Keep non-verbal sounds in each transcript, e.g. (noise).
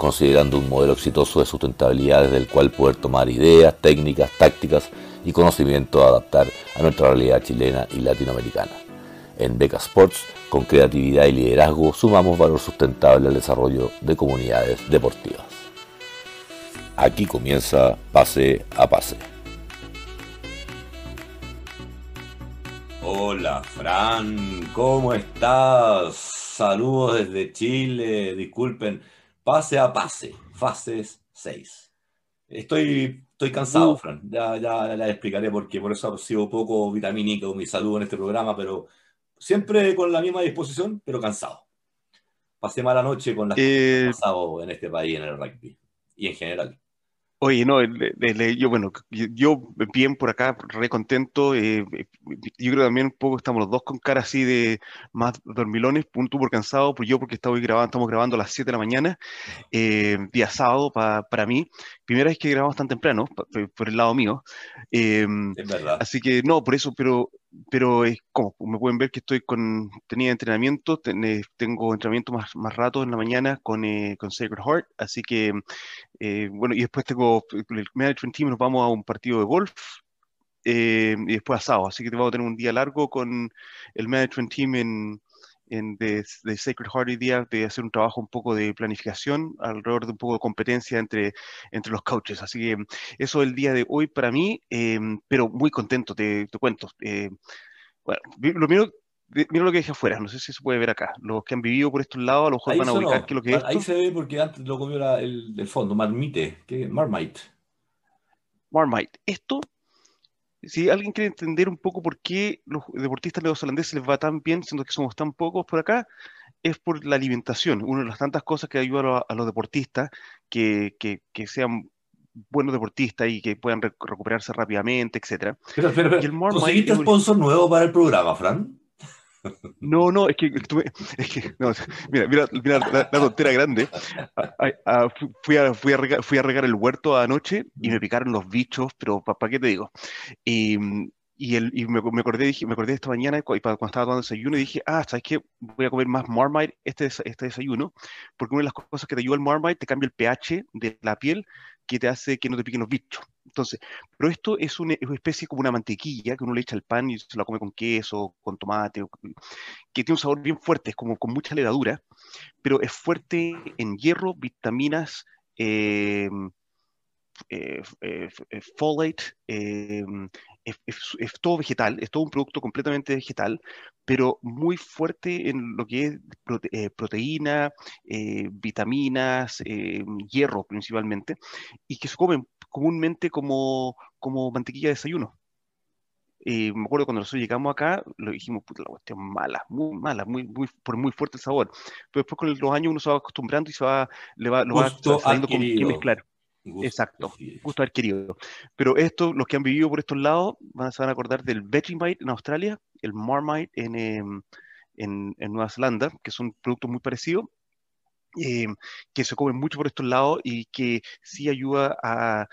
considerando un modelo exitoso de sustentabilidad desde el cual poder tomar ideas, técnicas, tácticas y conocimiento a adaptar a nuestra realidad chilena y latinoamericana. En Beca Sports, con creatividad y liderazgo, sumamos valor sustentable al desarrollo de comunidades deportivas. Aquí comienza Pase a Pase. Hola Fran, ¿cómo estás? Saludos desde Chile, disculpen pase a pase, fases 6. Estoy, estoy cansado, Fran. Ya, ya la explicaré porque por eso sido poco vitamínico mi salud en este programa, pero siempre con la misma disposición, pero cansado. Pasé mala noche con las eh... que pasado en este país en el rugby y en general. Oye, no, yo, bueno, yo bien por acá, re contento. Eh, yo creo también un poco estamos los dos con cara así de más dormilones, punto por cansado, por yo porque estoy grabando, estamos grabando a las 7 de la mañana, eh, día sábado para mí. Primera vez que grabamos tan temprano, por, el lado mío. Eh, es verdad. Así que no, por eso, pero pero es como, me pueden ver que estoy con, tenía entrenamiento, tengo entrenamiento más, más rato en la mañana con, eh, con Sacred Heart, así que, eh, bueno, y después tengo el management team, nos vamos a un partido de golf, eh, y después asado, así que vamos a tener un día largo con el management team en, en de, Sacred Heart hoy día de hacer un trabajo un poco de planificación alrededor de un poco de competencia entre, entre los coaches. Así que eso es el día de hoy para mí, em, pero muy contento, te, te cuento. Eh, bueno, lo mío, mira lo que dije afuera, no sé si se puede ver acá. Los que han vivido por estos lados a lo mejor van a ubicar es lo que es. Ahí se ve porque antes lo comió el, el fondo, Marmite, que Marmite. Marmite. Esto si alguien quiere entender un poco por qué los deportistas neozelandeses les va tan bien, siendo que somos tan pocos por acá, es por la alimentación. Una de las tantas cosas que ayuda a, los deportistas que, que, que, sean buenos deportistas y que puedan recuperarse rápidamente, etc. Pero, pero, pero ¿conseguiste sponsor nuevo para el programa, Fran? No, no, es que, es que no, mira, mira, mira la, la, tontera grande. fui, a, fui, a regar, fui, a regar, el huerto anoche y me picaron los bichos, pero ¿para qué te digo? Y, y, el, y me, me, acordé, dije, me acordé esta mañana y cuando estaba tomando desayuno y dije, ah, ¿sabes qué? Voy a comer más Marmite este, este desayuno, porque una de las cosas que te ayuda el Marmite te cambia el pH de la piel que te hace que no te piquen los bichos. Entonces, pero esto es una, especie como una mantequilla que uno le echa al pan y se la come con queso, con tomate, que tiene un sabor bien fuerte, es como con mucha levadura, pero es fuerte en hierro, vitaminas, eh, eh, eh, folate, es, todo vegetal, es todo un producto completamente vegetal, pero muy fuerte en lo que es eh, proteína, eh, vitaminas, eh, hierro principalmente, y que se comen comúnmente como, como mantequilla de desayuno. me acuerdo cuando nosotros llegamos acá, lo dijimos, puta, la cuestión mala, muy mala, muy, muy, por muy fuerte el sabor. Pero después con los años uno se va acostumbrando y se va, le va, lo va sabiendo con qué mezclar. Exacto, gusto adquirido. Pero esto, los que han vivido por estos lados, van, se van a acordar del Vegemite en Australia, el Marmite en, em, en, en, Nueva Zelanda, que son productos muy parecidos, eh, que se comen mucho por estos lados y que sí ayuda a,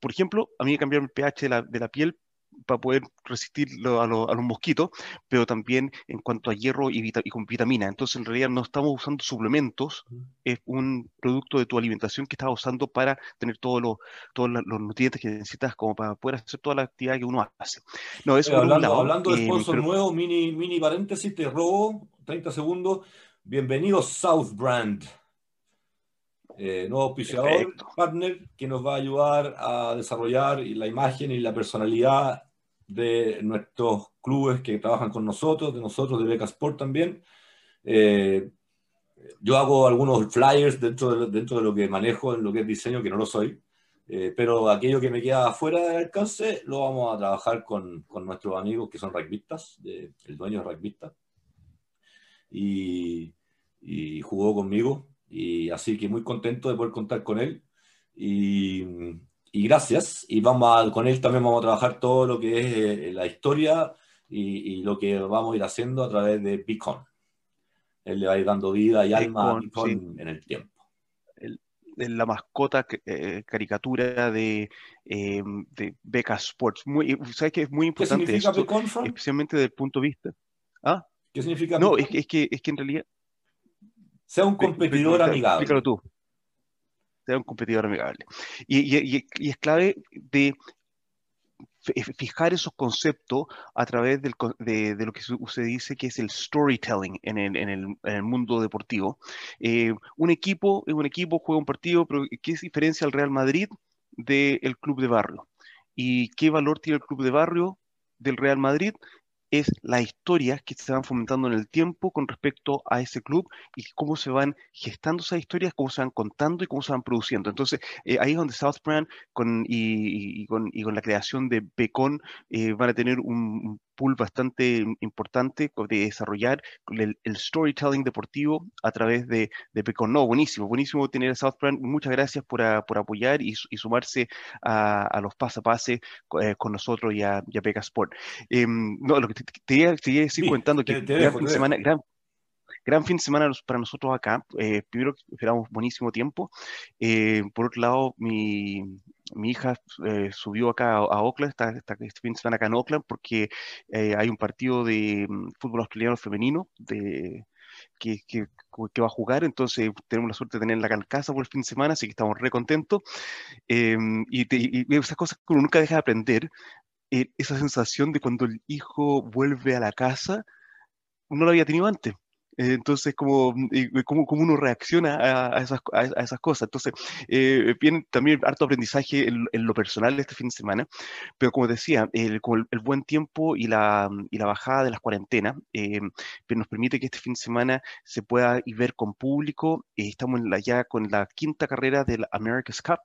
por ejemplo, a mí me cambiaron el pH de la, de la piel para poder resistir a, los mosquitos, pero también en cuanto a hierro y, con vitamina. Entonces, en realidad no estamos usando suplementos, es un producto de tu alimentación que estás usando para tener todos los, todos los nutrientes que necesitas como para poder hacer toda la actividad que uno hace. No, eso hablando, hablando de eh, sponsor nuevo, mini, mini paréntesis, te robo 30 segundos. Bienvenido South Brand. Eh, nuevo auspiciador, partner, que nos va a ayudar a desarrollar la imagen y la personalidad de nuestros clubes que trabajan con nosotros, de nosotros, de Beca Sport también. Eh, yo hago algunos flyers dentro de, dentro de lo que manejo en lo que es diseño, que no lo soy, eh, pero aquello que me queda fuera del alcance lo vamos a trabajar con, con nuestros amigos que son rugbyistas, el dueño es rugbyista, y, y jugó conmigo, y así que muy contento de poder contar con él Y, gracias. Y vamos con él también vamos a trabajar todo lo que es eh, la historia y, lo que vamos a ir haciendo a través de Bitcoin. Él le va a ir dando vida y alma a Bitcoin en el tiempo. la mascota eh, caricatura de, eh, de Beca Sports. Muy, ¿Sabes que es muy importante ¿Qué significa esto? Especialmente desde el punto de vista. ¿Ah? ¿Qué significa? No, es, es, que, es que en realidad. Sea un competidor amigable. Explícalo tú. Sea un competidor amigable. Y, es clave de fijar esos conceptos a través de, lo que se dice que es el storytelling en el, mundo deportivo. Eh, un equipo un equipo, juega un partido, pero ¿qué diferencia al Real Madrid del club de barrio? ¿Y qué valor tiene el club de barrio del Real Madrid? Es las historias que se van fomentando en el tiempo con respecto a ese club y cómo se van gestando esas historias, cómo se van contando y cómo se van produciendo. Entonces, eh, ahí es donde South Brand con, y, con, y, con, la creación de Becon eh, van a tener un, pool bastante importante de desarrollar el, storytelling deportivo a través de, de Pecon. No, buenísimo, buenísimo tener a South Brand. Muchas gracias por, por apoyar y, y, sumarse a, a los pas a pase eh, con nosotros y a, y a Sport. Eh, no, lo que te, te, te, te contando que te, dejo, semana, gran, gran fin de semana para nosotros acá. Eh, primero, esperamos buenísimo tiempo. Eh, por otro lado, mi, mi hija eh, subió acá a, Oakland, está, está, este fin de semana acá en Oakland, porque eh, hay un partido de um, fútbol australiano femenino de, que, que, que, va a jugar, entonces tenemos la suerte de tenerla acá en casa por el fin de semana, así que estamos re contentos. Em, y, y, esas cosas que uno nunca deja de aprender, eh, esa sensación de cuando el hijo vuelve a la casa, no lo había tenido antes. Entonces, como, como, uno reacciona a, esas, a, esas, cosas. Entonces, eh, viene también harto aprendizaje en, lo personal este fin de semana, pero como decía, el, el, buen tiempo y la, y la, bajada de las cuarentenas eh, nos permite que este fin de semana se pueda ir ver con público. Eh, estamos la, ya con la quinta carrera del America's Cup,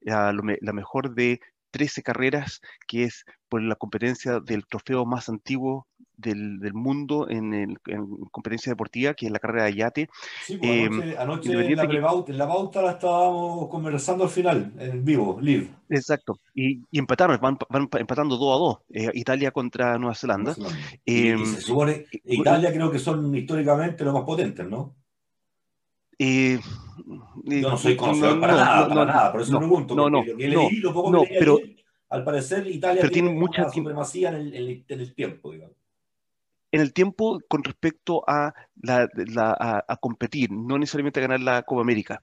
la, la mejor de 13 carreras, que es por la competencia del trofeo más antiguo del, del mundo en, el, en, competencia deportiva, que es la carrera de yate. Sí, pues, eh, anoche, en, la que... en la pauta la estábamos conversando al final, en vivo, live. Exacto, y, y empataron, van, van, empatando 2 a 2, eh, Italia contra Nueva Zelanda. Nueva Zelanda. Eh, y, em, se supone, Italia creo que son históricamente los más potentes, ¿no? Eh, Yo no soy conocedor no, para no, nada, no, para nada, por eso no, pregunto. No, no, lo que leí, lo poco que leí pero, al parecer Italia pero tiene, tiene mucha supremacía en, el, en el tiempo, digamos en el tiempo con respecto a, la, la, a, a, competir, no necesariamente a ganar la Copa América.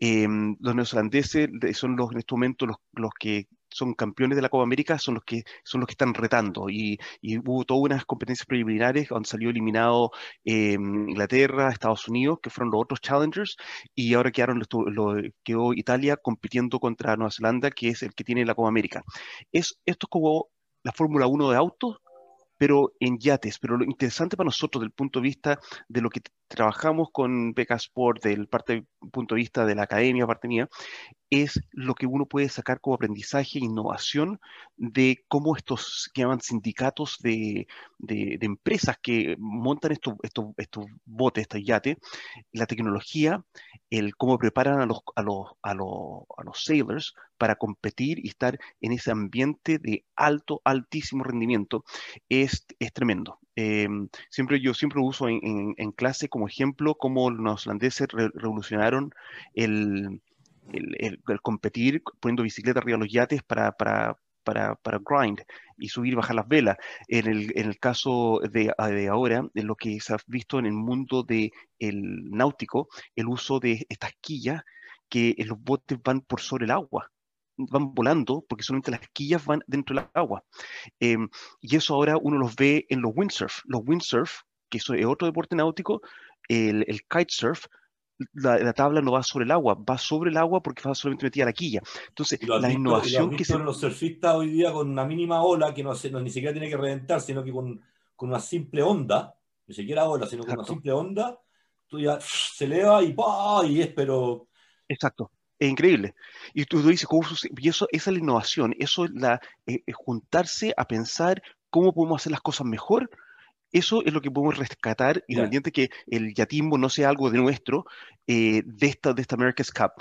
Eh, los neozelandeses son los, en este momento los, los que son campeones de la Copa América son los que son los que están retando y, y hubo todas unas competencias preliminares donde salió eliminado eh, Inglaterra, Estados Unidos, que fueron los otros challengers y ahora quedaron lo, quedó Italia compitiendo contra Nueva Zelanda, que es el que tiene la Copa América. Es, esto es como la Fórmula 1 de autos, pero en yates. Pero lo interesante para nosotros, del punto de vista de lo que trabajamos con Beca Sport, del parte, punto de vista de la academia, parte mía, es lo que uno puede sacar como aprendizaje e innovación de cómo estos que llaman sindicatos de empresas que montan estos, estos, estos botes, estos yates, la tecnología, el cómo preparan a los, a los, a los, a los sailors para competir y estar en ese ambiente de alto, altísimo rendimiento, es, es tremendo. Eh, siempre yo siempre uso en, en, en, clase como ejemplo cómo los holandeses re revolucionaron el, el, el, el, competir poniendo bicicleta arriba de los yates para, para, para, para grind y subir y bajar las velas. En el, en el caso de, de, ahora, en lo que se ha visto en el mundo del el náutico, el uso de estas quillas que los botes van por sobre el agua van volando porque solamente las quillas van dentro del agua. Eh, y eso ahora uno los ve en los windsurf. Los windsurf, que es otro deporte náutico, el, el kitesurf, la, la, tabla no va sobre el agua, va sobre el agua porque va solamente metida la quilla. Entonces, la visto, innovación que se... los surfistas hoy día con una mínima ola que no, se, no ni siquiera tiene que reventar, sino que con, con una simple onda, ni siquiera ola, sino con Exacto. una simple onda, tú ya se eleva y ¡pah! y es pero... Exacto. Es increíble. Y tú, tú dices, ¿cómo y eso, esa es la innovación, eso es la, eh, juntarse a pensar cómo podemos hacer las cosas mejor eso es lo que podemos rescatar, independiente que el yatismo no sea algo de nuestro, eh, de, esta, de esta America's Cup.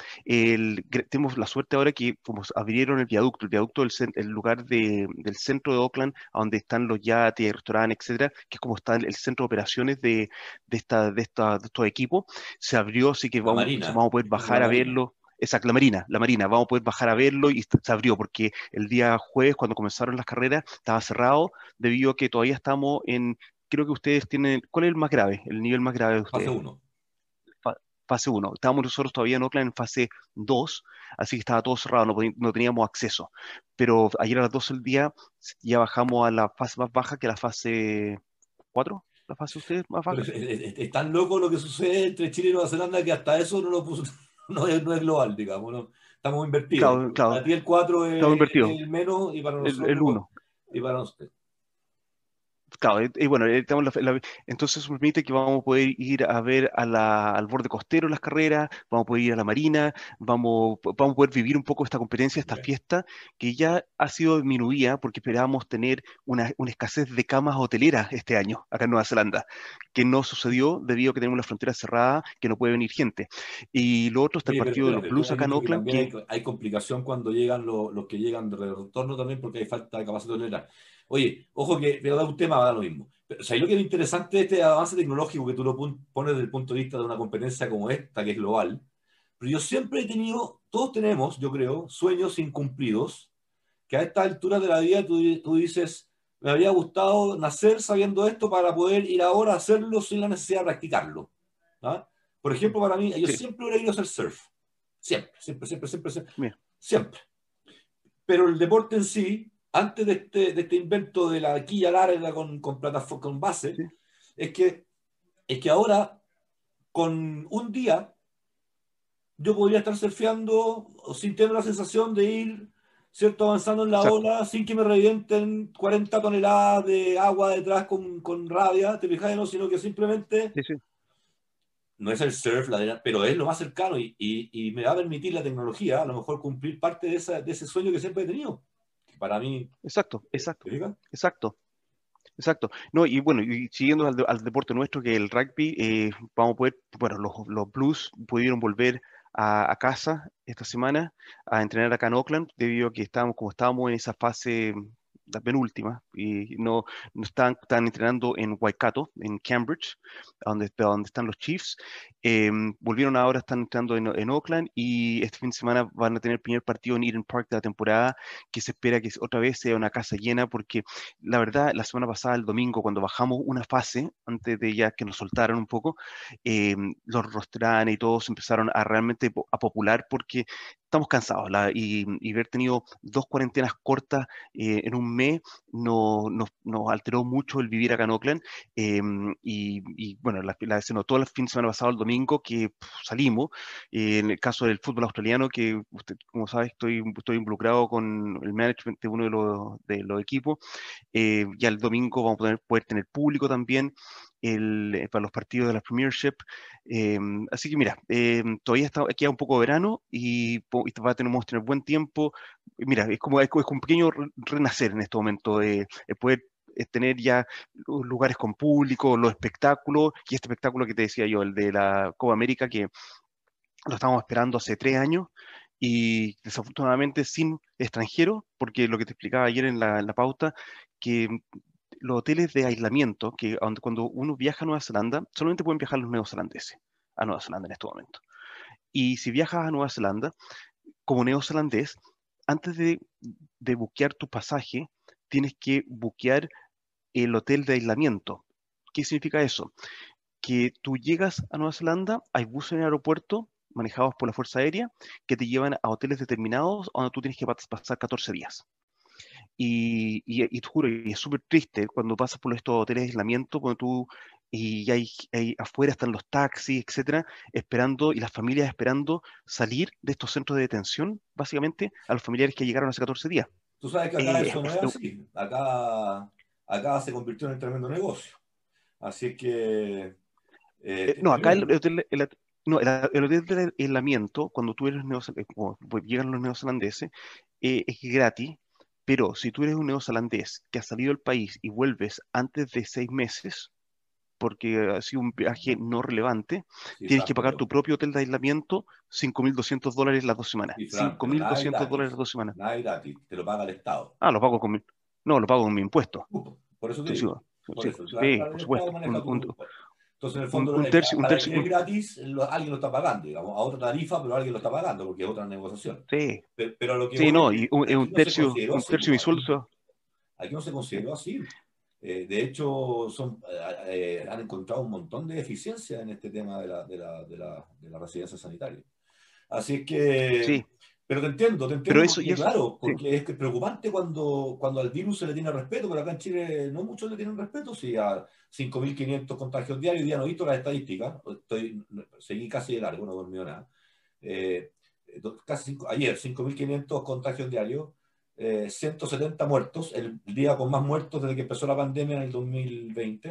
tenemos la suerte ahora que como abrieron el viaducto, el viaducto del el lugar del centro de Oakland, donde están los yates, restaurantes, etcétera, que es como está el centro de operaciones de, de, esta, de, esta, de estos equipos, se abrió, así que vamos, vamos a poder bajar a verlo. Exacto, la Marina, la Marina, vamos a poder bajar a verlo y se abrió porque el día jueves, cuando comenzaron las carreras, estaba cerrado debido a que todavía estamos en, creo que ustedes tienen, ¿cuál es el más grave? El nivel más grave de ustedes. Fase 1. fase 1. Estábamos nosotros todavía en Oakland en fase 2, así que estaba todo cerrado, no, teníamos acceso. Pero ayer a las 12 del día ya bajamos a la fase más baja que la fase 4 la fase ustedes más baja. Es, tan loco lo que sucede entre Chile y Nueva Zelanda que hasta eso no lo puso (laughs) no es, no es global, digamos. Estamos invertidos. Claro, claro. Para ti el 4 es, el menos y para nosotros el 1. Y para usted. Claro, y bueno, eh, entonces permite que vamos a poder ir a ver al borde costero las carreras, vamos a poder ir a la marina, vamos, vamos a poder vivir un poco esta competencia, esta fiesta, que ya ha sido disminuida porque esperábamos tener una, escasez de camas hoteleras este año acá en Nueva Zelanda, que no sucedió debido a que tenemos la frontera cerrada, que no puede venir gente. Y lo otro está el partido de los Blues acá en Oakland. Que hay, complicación cuando llegan los, los, que llegan de retorno también porque hay falta de capacidad hotelera. Oye, ojo que, pero da un tema, va a dar lo mismo. Pero, o sea, lo que es interesante de este avance tecnológico que tú lo pones desde el punto de vista de una competencia como esta, que es global, pero yo siempre he tenido, todos tenemos, yo creo, sueños incumplidos, que a esta altura de la vida tú, tú dices, me habría gustado nacer sabiendo esto para poder ir ahora a hacerlo sin la necesidad de practicarlo. ¿ah? Por ejemplo, para mí, yo siempre hubiera ido a hacer surf. Siempre, siempre, siempre, siempre, siempre. Siempre. Pero el deporte en sí antes de este, de este invento de la quilla larga con, con plataforma, con base, es, que, es que ahora, con un día, yo podría estar surfeando sin tener la sensación de ir ¿cierto? avanzando en la ola sin que me revienten 40 toneladas de agua detrás con, con rabia, ¿te fijas? No, sino que simplemente no es el surf, la pero es lo más cercano y, y, y, me va a permitir la tecnología a lo mejor cumplir parte de, esa, de ese sueño que siempre he tenido para mí. Exacto, exacto. Exacto. Exacto. No, y bueno, y siguiendo al, deporte nuestro, que el rugby, eh, vamos a poder, bueno, los, los Blues pudieron volver a, a, casa esta semana a entrenar acá en Oakland, debido a que estábamos, como estábamos en esa fase la penúltima, y no, no están, están entrenando en Waikato, en Cambridge, donde, donde están los Chiefs. Em, volvieron ahora, están entrando en, en, Oakland y este fin de semana van a tener el primer partido en Eden Park de la temporada, que se espera que otra vez sea una casa llena, porque la verdad, la semana pasada, el domingo, cuando bajamos una fase, antes de ya que nos soltaran un poco, em, los rosteranes y todos empezaron a realmente a popular porque estamos cansados y, y, haber tenido dos cuarentenas cortas eh, en un mes no, nos, alteró mucho el vivir acá en Oakland em, y, y, bueno, la, la, se notó el fin de semana pasado, el domingo, que salimos. Eh, en el caso del fútbol australiano, que usted, como sabe, estoy, estoy involucrado con el management de uno de los, de los equipos. Eh, ya el domingo vamos a poder tener público también el, eh, para los partidos de la Premiership. Em, así que mira, em, todavía está, queda un poco de verano y, y va a tener, tener buen tiempo. Mira, es como, es como un pequeño renacer en este momento de, poder eh, tener ya lugares con público, los espectáculos, y este espectáculo que te decía yo, el de la Copa América, que lo estábamos esperando hace tres años y desafortunadamente sin extranjeros, porque lo que te explicaba ayer en la, en la pauta, que los hoteles de aislamiento, que cuando uno viaja a Nueva Zelanda, solamente pueden viajar los neozelandeses a Nueva Zelanda en este momento. Y si viajas a Nueva Zelanda, como neozelandés, antes de, de buquear tu pasaje, tienes que buquear el hotel de aislamiento. ¿Qué significa eso? Que tú llegas a Nueva Zelanda, hay buses en el aeropuerto manejados por la Fuerza Aérea que te llevan a hoteles determinados donde tú tienes que pasar 14 días. Y, y, y te juro, y es súper triste cuando pasas por estos hoteles de aislamiento, cuando tú, y hay, hay, afuera están los taxis, etcétera, esperando, y las familias esperando salir de estos centros de detención, básicamente, a los familiares que llegaron hace 14 días. Tú sabes que acá eh, eso no es así. Acá, acá se convirtió en un tremendo negocio. Así que. Eh, eh, no, acá el, hotel, el, no, el, hotel de aislamiento, cuando tú eres neozelandés, llegan los neozelandeses, es gratis Pero si tú eres un neozelandés que ha salido del país y vuelves antes de seis meses, porque ha sido un viaje no relevante, tienes que pagar tu propio hotel de aislamiento 5.200 dólares las dos semanas. 5.200 dólares las dos semanas. Nada gratis, te lo paga el Estado. Ah, lo pago con mi, no, lo pago con mi impuesto. Por eso te digo. Sí, sí, por supuesto. Entonces, en el fondo, un, tercio, un tercio, es gratis, alguien lo está pagando, digamos, a otra tarifa, pero alguien lo está pagando porque es otra negociación. Sí. Pero, lo que sí, no, y un, un tercio, un tercio sueldo. Aquí no se consideró así. Eh, de hecho, son, eh, eh, han encontrado un montón de eficiencia en este tema de la, de la, de la, de la residencia sanitaria. Así es que... Sí. Pero te entiendo, te entiendo. Pero eso, porque, claro, porque es preocupante cuando, cuando al virus se le tiene respeto, pero acá en Chile no muchos le tienen respeto. Si a 5.500 contagios diarios, día no he visto las estadísticas, estoy, seguí casi de largo, no dormió nada. casi ayer, 5.500 contagios diarios, 170 eh, muertos, el día con más muertos desde que empezó la pandemia en el 2020,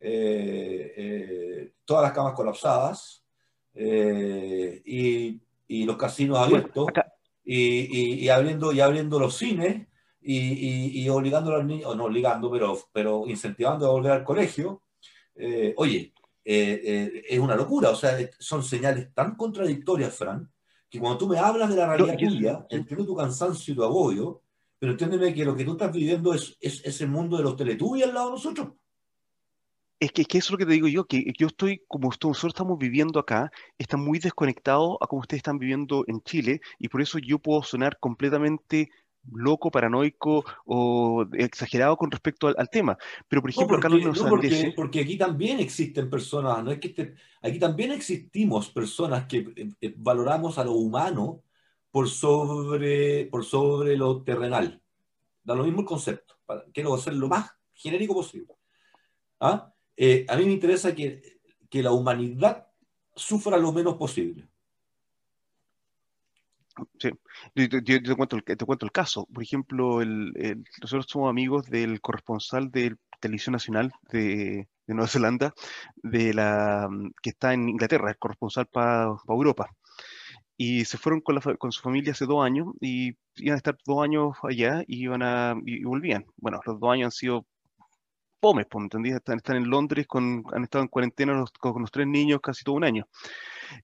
eh, eh, todas las camas colapsadas y, y, los casinos abiertos y, y, abriendo, y abriendo los cines y, obligando a los niños, o no obligando, pero, pero incentivando a volver al colegio. oye, es una locura, o sea, son señales tan contradictorias, Fran, que cuando tú me hablas de la realidad tuya, entiendo tu cansancio y tu agobio, pero entiéndeme que lo que tú estás viviendo es, es, el mundo de los teletubbies al lado de nosotros. Es que, es que eso es lo que te digo yo, que yo estoy, como nosotros estamos viviendo acá, está muy desconectado a como ustedes están viviendo en Chile, y por eso yo puedo sonar completamente loco, paranoico o exagerado con respecto al, tema. Pero, por ejemplo, Carlos no, porque, porque, aquí también existen personas, no es que aquí también existimos personas que eh, eh, valoramos a lo humano por sobre, por sobre lo terrenal. Da lo mismo el concepto. quiero hacer lo más genérico posible. ¿Ah? Eh, a mí me interesa que, que la humanidad sufra lo menos posible. Sí, yo, te, cuento el, te cuento el caso. Por ejemplo, el, nosotros somos amigos del corresponsal de Televisión Nacional de, Nueva Zelanda, de la, que está en Inglaterra, el corresponsal para Europa. Y se fueron con, la, con su familia hace dos años y iban a estar dos años allá y, iban a, y volvían. Bueno, los dos años han sido pomes, pues, ¿entendí? Están, en Londres, con, han estado en cuarentena con los tres niños casi todo un año.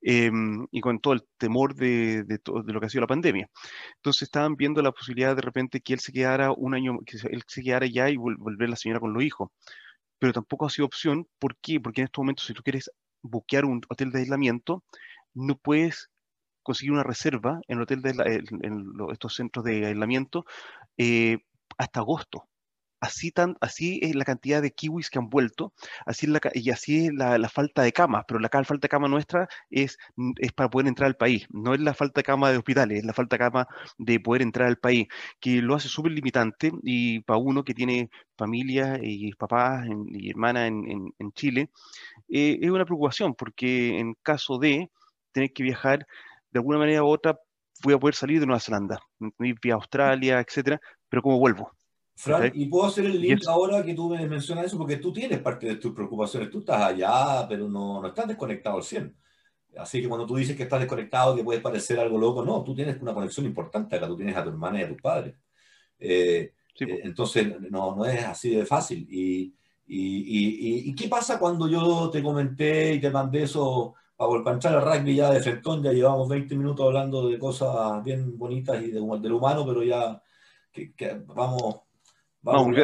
Em, y con todo el temor de, de, lo que ha sido la pandemia. Entonces estaban viendo la posibilidad de repente que él se quedara un año, que él se quedara allá y volver la señora con los hijos. Pero tampoco ha sido opción. ¿Por qué? Porque en estos momentos, si tú quieres buquear un hotel de aislamiento, no puedes conseguir una reserva en, el hotel de, en, estos centros de aislamiento eh, hasta agosto así, tan, así es la cantidad de kiwis que han vuelto, así la, y así es la, falta de camas, pero la, falta de cama nuestra es, es para poder entrar al país, no es la falta de cama de hospitales, es la falta de cama de poder entrar al país, que lo hace súper limitante y para uno que tiene familia y papás y hermanas en, en, Chile, eh, es una preocupación porque en caso de tener que viajar de alguna manera u otra, voy a poder salir de Nueva Zelanda, vía Australia, etcétera, pero ¿cómo vuelvo? Fran, y puedo hacer el link ahora que tú me mencionas eso, porque tú tienes parte de tus preocupaciones. Tú estás allá, pero no, no estás desconectado al 100. Así que cuando tú dices que estás desconectado, que puede parecer algo loco, no, tú tienes una conexión importante acá. Tú tienes a tu hermana y a tus padres. Eh, eh, entonces, no, no es así de fácil. Y, y, y, qué pasa cuando yo te comenté y te mandé eso para entrar al rugby ya de frentón? Ya llevamos 20 minutos hablando de cosas bien bonitas y de, del humano, pero ya que vamos Vamos,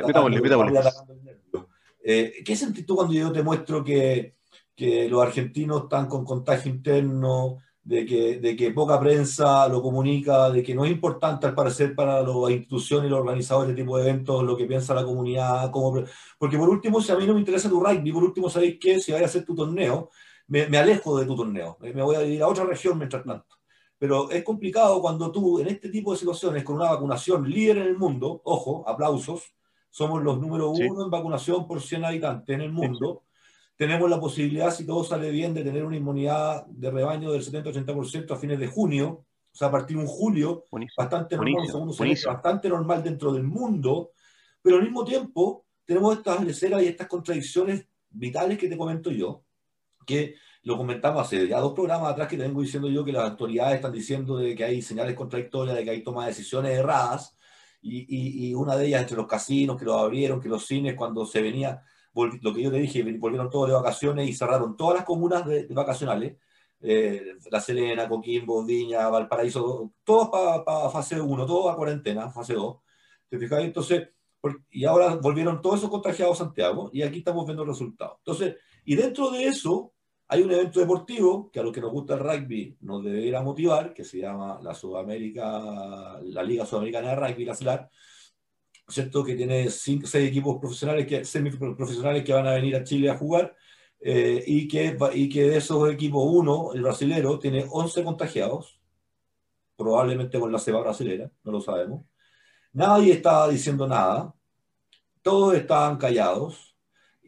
eh, ¿Qué sentís tú cuando yo te muestro que, que, los argentinos están con contagio interno, de que, de que poca prensa lo comunica, de que no es importante al parecer para las instituciones y los organizadores de este tipo de eventos lo que piensa la comunidad? Como, porque por último, si a mí no me interesa tu rugby, por último, ¿sabéis qué? Si vaya a hacer tu torneo, me, me alejo de tu torneo, me voy a ir a otra región mientras tanto. Pero es complicado cuando tú, en este tipo de situaciones, con una vacunación líder en el mundo, ojo, aplausos, somos los número uno en vacunación por 100 habitantes en el mundo. (laughs) Tenemos la posibilidad, si todo sale bien, de tener una inmunidad de rebaño del 70-80% a fines de junio, o sea, a partir de un julio, bastante normal, bastante normal dentro del mundo, pero al mismo tiempo tenemos estas leceras y estas contradicciones vitales que te comento yo, que lo comentamos hace ya dos programas atrás que te vengo diciendo yo que las autoridades están diciendo de que hay señales contradictorias, de que hay toma de decisiones erradas, y, una de ellas entre los casinos que los abrieron, que los cines, cuando se venía, lo que yo te dije, volvieron todos de vacaciones y cerraron todas las comunas de, vacacionales, eh, La Serena, Coquimbo, Viña, Valparaíso, todos para fase 1, todos a cuarentena, fase 2. ¿Te fijas? Entonces, y ahora volvieron todos esos contagiados a Santiago y aquí estamos viendo los resultados. Entonces, y dentro de eso hay un evento deportivo que a los que nos gusta el rugby nos debería motivar, que se llama la Sudamérica, la Liga Sudamericana de Rugby, la SLAR, ¿cierto? Que tiene cinco, seis equipos profesionales que, semiprofesionales que van a venir a Chile a jugar eh, y, que, y que de esos equipos uno, el brasilero, tiene 11 contagiados, probablemente con la cepa brasilera, no lo sabemos. Nadie estaba diciendo nada, todos estaban callados.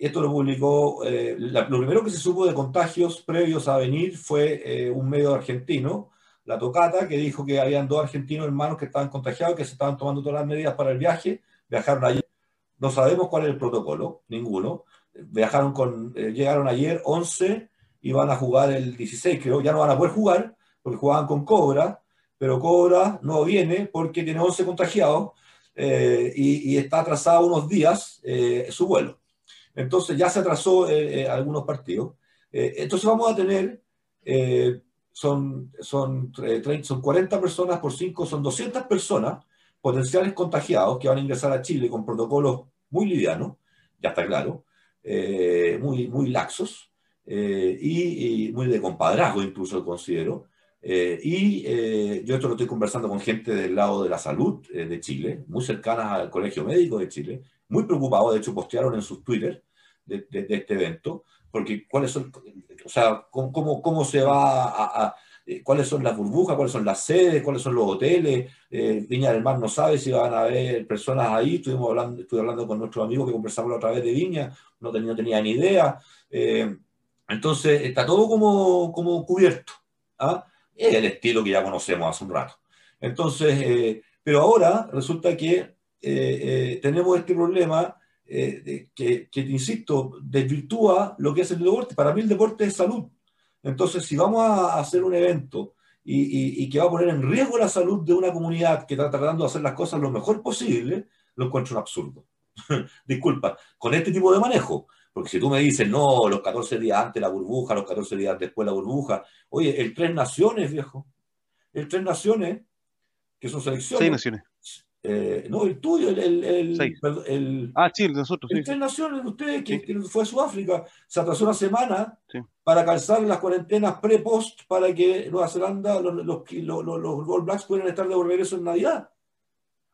Esto lo publicó, eh, lo primero que se supo de contagios previos a venir fue eh, un medio argentino, La Tocata, que dijo que habían dos argentinos hermanos que estaban contagiados, que se estaban tomando todas las medidas para el viaje, viajaron ayer. No sabemos cuál es el protocolo, ninguno. Viajaron con, eh, llegaron ayer 11 y van a jugar el 16, creo, ya no van a poder jugar porque jugaban con Cobra, pero Cobra no viene porque tiene 11 contagiados y, está atrasado unos días su vuelo. Entonces ya se atrasó eh, algunos partidos. entonces vamos a tener, son, son, son 40 personas por 5, son 200 personas potenciales contagiados que van a ingresar a Chile con protocolos muy livianos, ya está claro, muy, muy laxos y, muy de compadrazgo incluso considero. Eh, y eh, yo esto lo estoy conversando con gente del lado de la salud eh, de Chile, muy cercana al Colegio Médico de Chile, muy preocupados, de hecho postearon en sus Twitter de, este evento, porque cuáles son, o sea, cómo, cómo, se va a, cuáles son las burbujas, cuáles son las sedes, cuáles son los hoteles, Viña del Mar no sabe si van a haber personas ahí, estuvimos hablando, estuve hablando con nuestros amigos que conversamos a través de Viña, no tenía, no tenía ni idea, entonces está todo como, como cubierto. ¿ah? es el estilo que ya conocemos hace un rato. Entonces, eh, pero ahora resulta que eh, eh, tenemos este problema que, que, te insisto, desvirtúa lo que es el deporte. Para mí el deporte es salud. Entonces, si vamos a hacer un evento y, y, que va a poner en riesgo la salud de una comunidad que está tratando de hacer las cosas lo mejor posible, lo encuentro un absurdo. (laughs) Disculpa, con este tipo de manejo. Porque si tú me dices, no, los 14 días antes la burbuja, los 14 días después la burbuja, oye, el Tres Naciones, viejo, el Tres Naciones, que son selecciones. Seis naciones. Eh, no, el tuyo, el. el, el, ah, sí, nosotros. El Tres Naciones de ustedes, que, fue a Sudáfrica, se atrasó una semana para calzar las cuarentenas pre-post para que Nueva Zelanda, los, los, los, los All Blacks puedan estar de regreso en Navidad.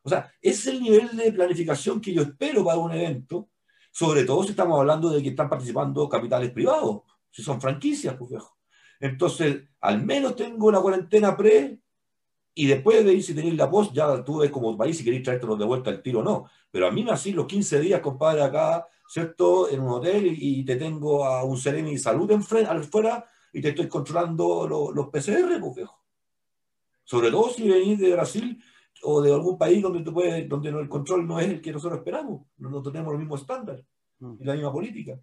O sea, ese es el nivel de planificación que yo espero para un evento sobre todo si estamos hablando de que están participando capitales privados, si son franquicias, pues viejo. Entonces, al menos tengo una cuarentena pre y después de ir, si tenéis la post, ya tú ves como país si queréis traértelo de vuelta al tiro o no. Pero a mí me así los 15 días, compadre, acá, ¿cierto? En un hotel y, te tengo a un Seremi salud enfrente, afuera y te estoy controlando los PCR, pues viejo. Sobre todo si venís de Brasil o de algún país donde, tú puedes, donde el control no es el que nosotros esperamos, no, tenemos los mismos estándares mm. y la misma política.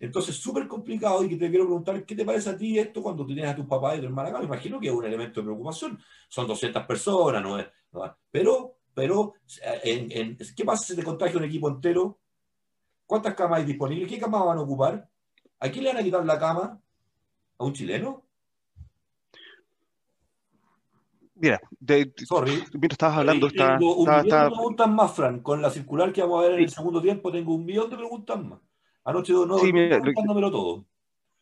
Entonces, súper complicado y que te quiero preguntar, ¿qué te parece a ti esto cuando tienes a tus papás y tu hermana acá? Me imagino que es un elemento de preocupación. Son 200 personas, ¿no es? Pero, pero en, ¿qué pasa si te contagia un equipo entero? ¿Cuántas camas hay disponibles? ¿Qué camas van a ocupar? ¿A quién le van a quitar la cama? ¿A un chileno? Mira, de, mientras estabas hablando, está, tengo un millón de preguntas más, Fran. Con la circular que vamos a ver en el segundo tiempo, tengo un millón de preguntas más. Anoche no, sí, mira, preguntándomelo todo.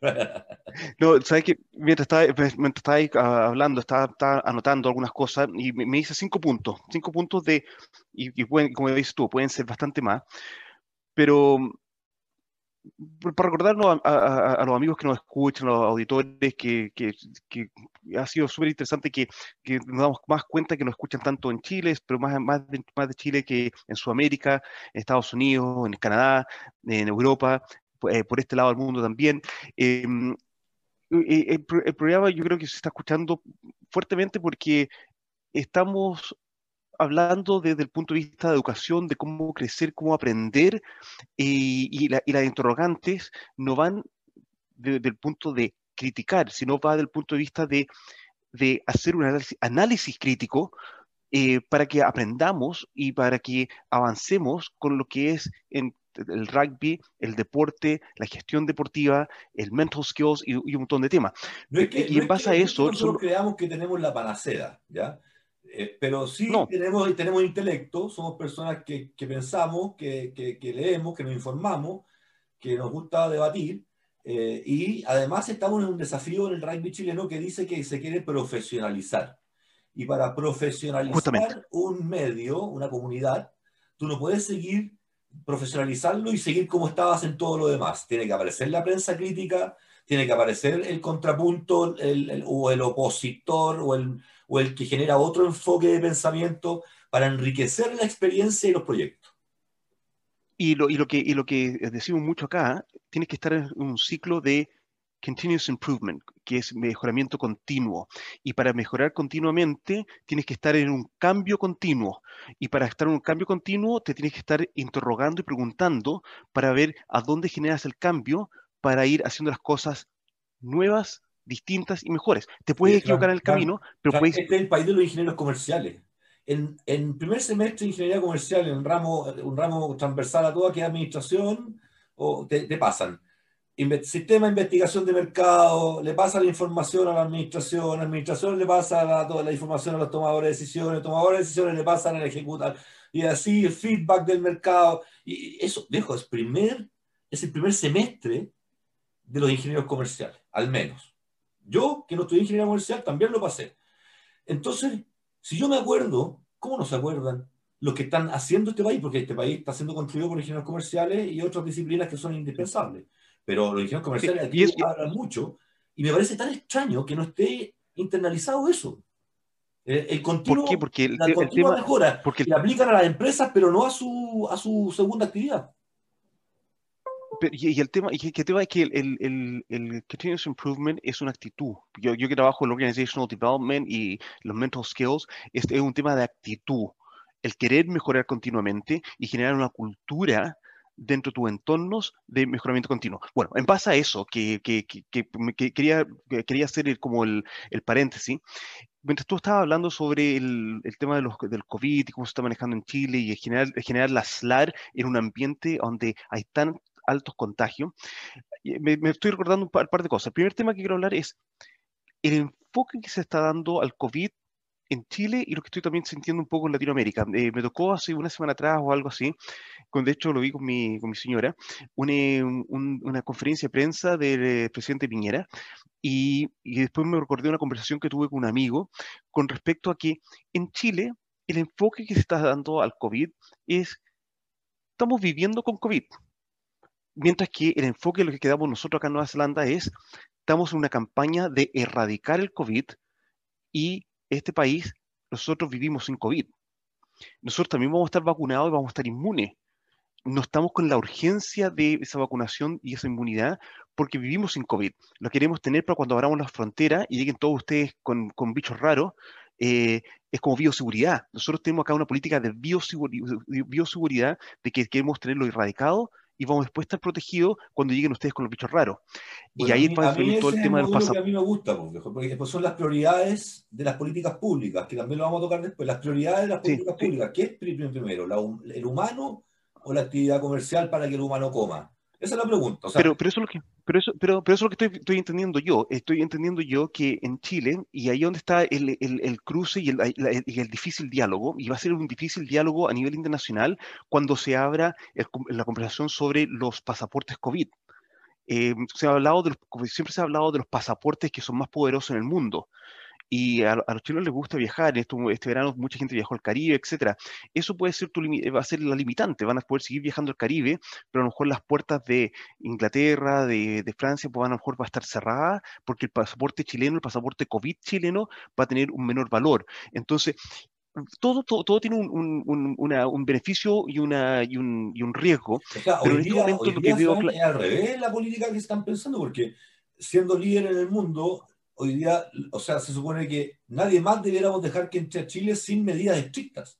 (laughs) no, sabes que mientras estaba, mientras estaba ahí, ah, hablando, estaba, anotando algunas cosas y me, hice cinco puntos, cinco puntos de, y, y pueden, como dices tú, pueden ser bastante más, pero para recordarnos a, los amigos que nos escuchan, a los auditores, que, ha sido súper interesante que, nos damos más cuenta que nos escuchan tanto en Chile, pero más, más, de, más de Chile que en Sudamérica, en Estados Unidos, en Canadá, en Europa, eh, por este lado del mundo también. Em, el, el programa yo creo que se está escuchando fuertemente porque estamos hablando desde el punto de vista de educación, de cómo crecer, cómo aprender, eh, y, las interrogantes no van desde el punto de criticar, sino va del punto de vista de, hacer un análisis, crítico eh, para que aprendamos y para que avancemos con lo que es en el rugby, el deporte, la gestión deportiva, el mental skills y, un montón de temas. y en base a eso... Nosotros creamos que tenemos la panacea, ¿ya? Eh, pero sí tenemos, tenemos intelecto, somos personas que, que pensamos, que, que, leemos, que nos informamos, que nos gusta debatir, eh, y además estamos en un desafío en el rugby chileno que dice que se quiere profesionalizar. Y para profesionalizar un medio, una comunidad, tú no puedes seguir profesionalizarlo y seguir como estabas en todo lo demás. Tiene que aparecer la prensa crítica, tiene que aparecer el contrapunto el, o el opositor o el, o el que genera otro enfoque de pensamiento para enriquecer la experiencia y los proyectos. Y lo, y lo, que, y lo que decimos mucho acá, tiene que estar en un ciclo de continuous improvement, que es mejoramiento continuo. Y para mejorar continuamente, tienes que estar en un cambio continuo. Y para estar en un cambio continuo, te tienes que estar interrogando y preguntando para ver a dónde generas el cambio para ir haciendo las cosas nuevas, distintas y mejores. Te puedes equivocar en el camino, pero puedes... Este es el país de los ingenieros comerciales. En, en primer semestre de ingeniería comercial, en un ramo, un ramo transversal a toda que es administración, o te, te pasan sistema de investigación de mercado, le pasa la información a la administración, la administración le pasa la, toda la información a los tomadores de decisiones, tomadores de decisiones le pasan al ejecutar, y así el feedback del mercado. Y eso, viejo, es, primer, es el primer semestre de los ingenieros comerciales, al menos. Yo, que no estudié ingeniería comercial, también lo pasé. Entonces, si yo me acuerdo, ¿cómo no se acuerdan? Los que están haciendo este país, porque este país está siendo construido por ingenieros comerciales y otras disciplinas que son indispensables pero los ingenieros comerciales aquí hablan mucho y me parece tan extraño que no esté internalizado eso. El, continuo, ¿Por qué? Porque el, la continua mejora porque le aplican a las empresas, pero no a su, a su segunda actividad. Y, el tema, y el tema es que el, el, el, continuous improvement es una actitud. Yo, yo que trabajo en el organizational development y los mental skills, este es un tema de actitud. El querer mejorar continuamente y generar una cultura dentro de tus entornos de mejoramiento continuo. Bueno, en base a eso, que, que, que, quería, quería hacer como el, el, paréntesis, mientras tú estabas hablando sobre el, el, tema de los, del COVID y cómo se está manejando en Chile y generar, generar la SLAR en un ambiente donde hay tan altos contagios, me, estoy recordando un par, par de cosas. El primer tema que quiero hablar es el enfoque que se está dando al COVID en Chile y lo que estoy también sintiendo un poco en Latinoamérica. Eh, me tocó hace una semana atrás o algo así, con, de hecho lo vi con mi, con mi señora, una, una conferencia de prensa del eh, presidente Piñera y, y, después me recordé una conversación que tuve con un amigo con respecto a que en Chile el enfoque que se está dando al COVID es, estamos viviendo con COVID. Mientras que el enfoque de lo que quedamos nosotros acá en Nueva Zelanda es, estamos en una campaña de erradicar el COVID y este país, nosotros vivimos sin COVID. Nosotros también vamos a estar vacunados y vamos a estar inmunes. No estamos con la urgencia de esa vacunación y esa inmunidad porque vivimos sin COVID. Lo queremos tener para cuando abramos las fronteras y lleguen todos ustedes con, con bichos raros. Eh, es como bioseguridad. Nosotros tenemos acá una política de bioseguridad, de que queremos tenerlo erradicado y vamos después a estar protegidos cuando lleguen ustedes con los bichos raros. y ahí para todo el tema del pasado. a mí me gusta, pues, porque pues son las prioridades de las políticas públicas, que también lo vamos a tocar después. Las prioridades de las políticas públicas, ¿qué es primero? ¿El humano o la actividad comercial para que el humano coma? Esa es la pregunta. pero, pero, eso es lo que, pero, eso, pero, pero eso es lo que estoy, estoy, entendiendo yo. Estoy entendiendo yo que en Chile, y ahí donde está el, el, el cruce y el, y el, difícil diálogo, y va a ser un difícil diálogo a nivel internacional cuando se abra la conversación sobre los pasaportes COVID. Eh, se ha hablado de los, siempre se ha hablado de los pasaportes que son más poderosos en el mundo y a, los chilenos les gusta viajar, esto, este verano mucha gente viajó al Caribe, etcétera. Eso puede ser tu, va a ser la limitante, van a poder seguir viajando al Caribe, pero a lo mejor las puertas de Inglaterra, de, de Francia, pues a lo mejor va a estar cerrada porque el pasaporte chileno, el pasaporte COVID chileno va a tener un menor valor. Entonces, todo, todo, todo, tiene un, un, una, un, beneficio y, una, y, un, y un riesgo. pero en este momento lo que veo... Es al revés la política que están pensando, porque siendo líder en el mundo, hoy día, o sea, se supone que nadie más debiéramos dejar que entre a Chile sin medidas estrictas.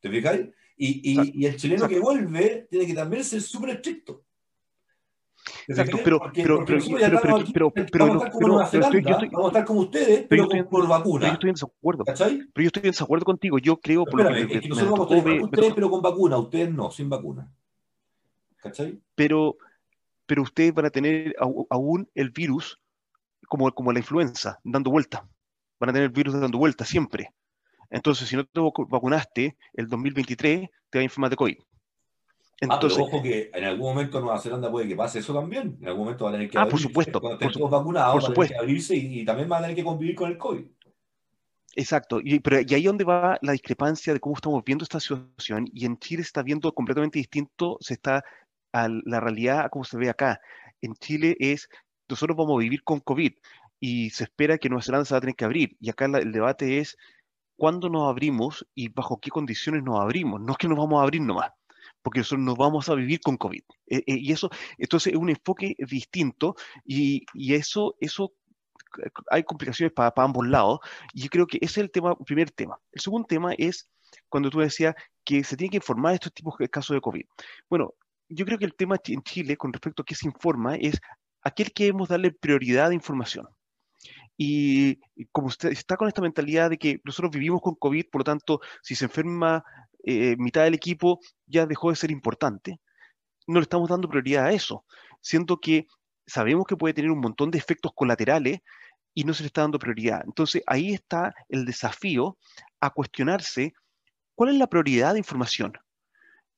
¿Te fijáis? Y, y, y el chileno que vuelve tiene que también ser súper estricto. Exacto, pero, pero, pero, pero, pero, vamos a estar como Nueva Zelanda, vamos a estar como ustedes, pero por vacuna. Pero yo estoy en desacuerdo. ¿Cachai? Pero yo estoy en desacuerdo contigo. Yo creo por espérame, que, es que nosotros vamos a estar ustedes, pero con vacuna, ustedes no, sin vacuna. ¿Cachai? Pero, pero ustedes van a tener aún el virus como, como la influenza, dando vuelta. Van a tener el virus dando vuelta siempre. Entonces, si no te vacunaste el 2023, te va a enfermar de COVID. Entonces, ah, pero ojo que en algún momento en Nueva Zelanda puede que pase eso también. En algún momento van a tener que ah, por supuesto, Cuando estén todos vacunados, van a tener que abrirse y, también van a tener que convivir con el COVID. Exacto, y, pero, y ahí es donde va la discrepancia de cómo estamos viendo esta situación, y en Chile se está viendo completamente distinto, se está a la realidad a cómo se ve acá. En Chile es, nosotros vamos a vivir con COVID, y se espera que Nueva Zelanda se va a tener que abrir, y acá el debate es cuándo nos abrimos y bajo qué condiciones nos abrimos, no es que nos vamos a abrir nomás porque nosotros no vamos a vivir con COVID. Eh, eh, y eso, entonces, es un enfoque distinto y, eso, eso hay complicaciones para, ambos lados. Y yo creo que ese es el tema, primer tema. El segundo tema es cuando tú decías que se tiene que informar de estos tipos de casos de COVID. Bueno, yo creo que el tema en Chile con respecto a qué se informa es aquel que debemos darle prioridad de información. Y como usted está con esta mentalidad de que nosotros vivimos con COVID, por lo tanto, si se enferma eh, mitad del equipo ya dejó de ser importante. No le estamos dando prioridad a eso, siendo que sabemos que puede tener un montón de efectos colaterales y no se le está dando prioridad. Entonces ahí está el desafío a cuestionarse cuál es la prioridad de información.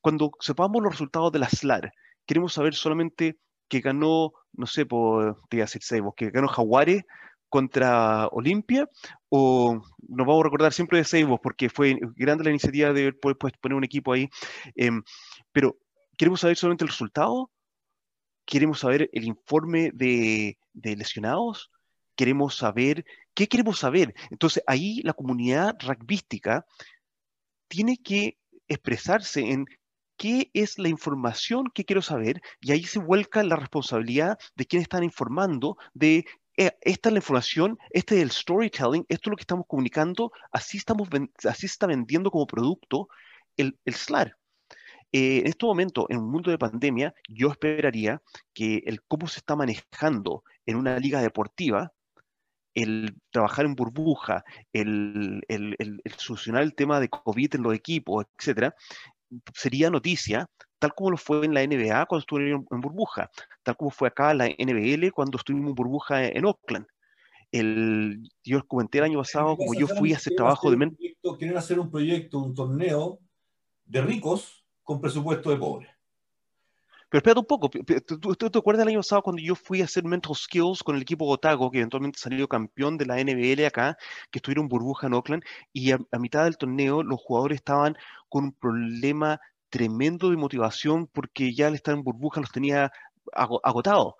Cuando sepamos los resultados de la SLAR, queremos saber solamente que ganó, no sé, por, te voy a que ganó Jaguares contra Olimpia o nos vamos a recordar siempre de Seibos porque fue grande la iniciativa de poder pues, poner un equipo ahí, em, pero ¿queremos saber solamente el resultado? ¿Queremos saber el informe de, de lesionados? ¿Queremos saber qué queremos saber? Entonces ahí la comunidad rugbyística tiene que expresarse en qué es la información que quiero saber y ahí se vuelca la responsabilidad de quienes están informando de eh, esta es la información, este es el storytelling, esto es lo que estamos comunicando, así, estamos, así se está vendiendo como producto el, el SLAR. Eh, en este momento, en un mundo de pandemia, yo esperaría que el cómo se está manejando en una liga deportiva, el trabajar en burbuja, el, el, el, el solucionar el tema de COVID en los equipos, etcétera, sería noticia, tal como lo fue en la NBA cuando estuvieron en burbuja, tal como fue acá la NBL cuando estuvimos en burbuja en Oakland. El, yo comenté el año pasado, como yo fui a hacer trabajo de... quieren hacer un proyecto, un torneo de ricos con presupuesto de pobres. Pero espérate un poco, ¿tú, te acuerdas del año pasado cuando yo fui a hacer Mental Skills con el equipo Gotago, que eventualmente salió campeón de la NBL acá, que estuvieron burbuja en Oakland, y a, a mitad del torneo los jugadores estaban con un problema tremendo de motivación porque ya al estar en burbuja los tenía agotados.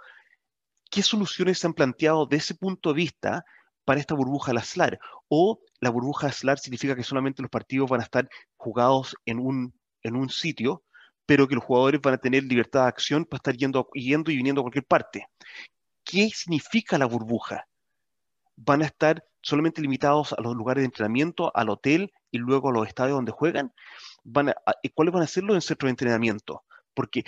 ¿Qué soluciones se han planteado de ese punto de vista para esta burbuja de la SLAR? ¿O la burbuja de SLAR significa que solamente los partidos van a estar jugados en un, en un sitio, pero que los jugadores van a tener libertad de acción para estar yendo, yendo y viniendo a cualquier parte? ¿Qué significa la burbuja? ¿Van a estar solamente limitados a los lugares de entrenamiento, al hotel y luego a los estadios donde juegan? van ¿cuáles van a ser los centros de entrenamiento? Porque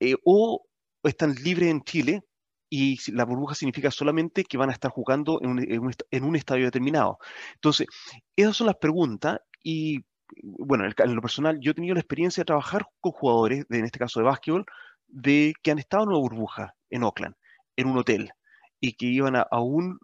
eh, o están libres en Chile y la burbuja significa solamente que van a estar jugando en un, en un, estadio determinado. Entonces, esas son las preguntas y bueno, en, lo personal, yo he tenido la experiencia de trabajar con jugadores, de, en este caso de básquetbol, de que han estado en una burbuja en Oakland, en un hotel, y que iban a, un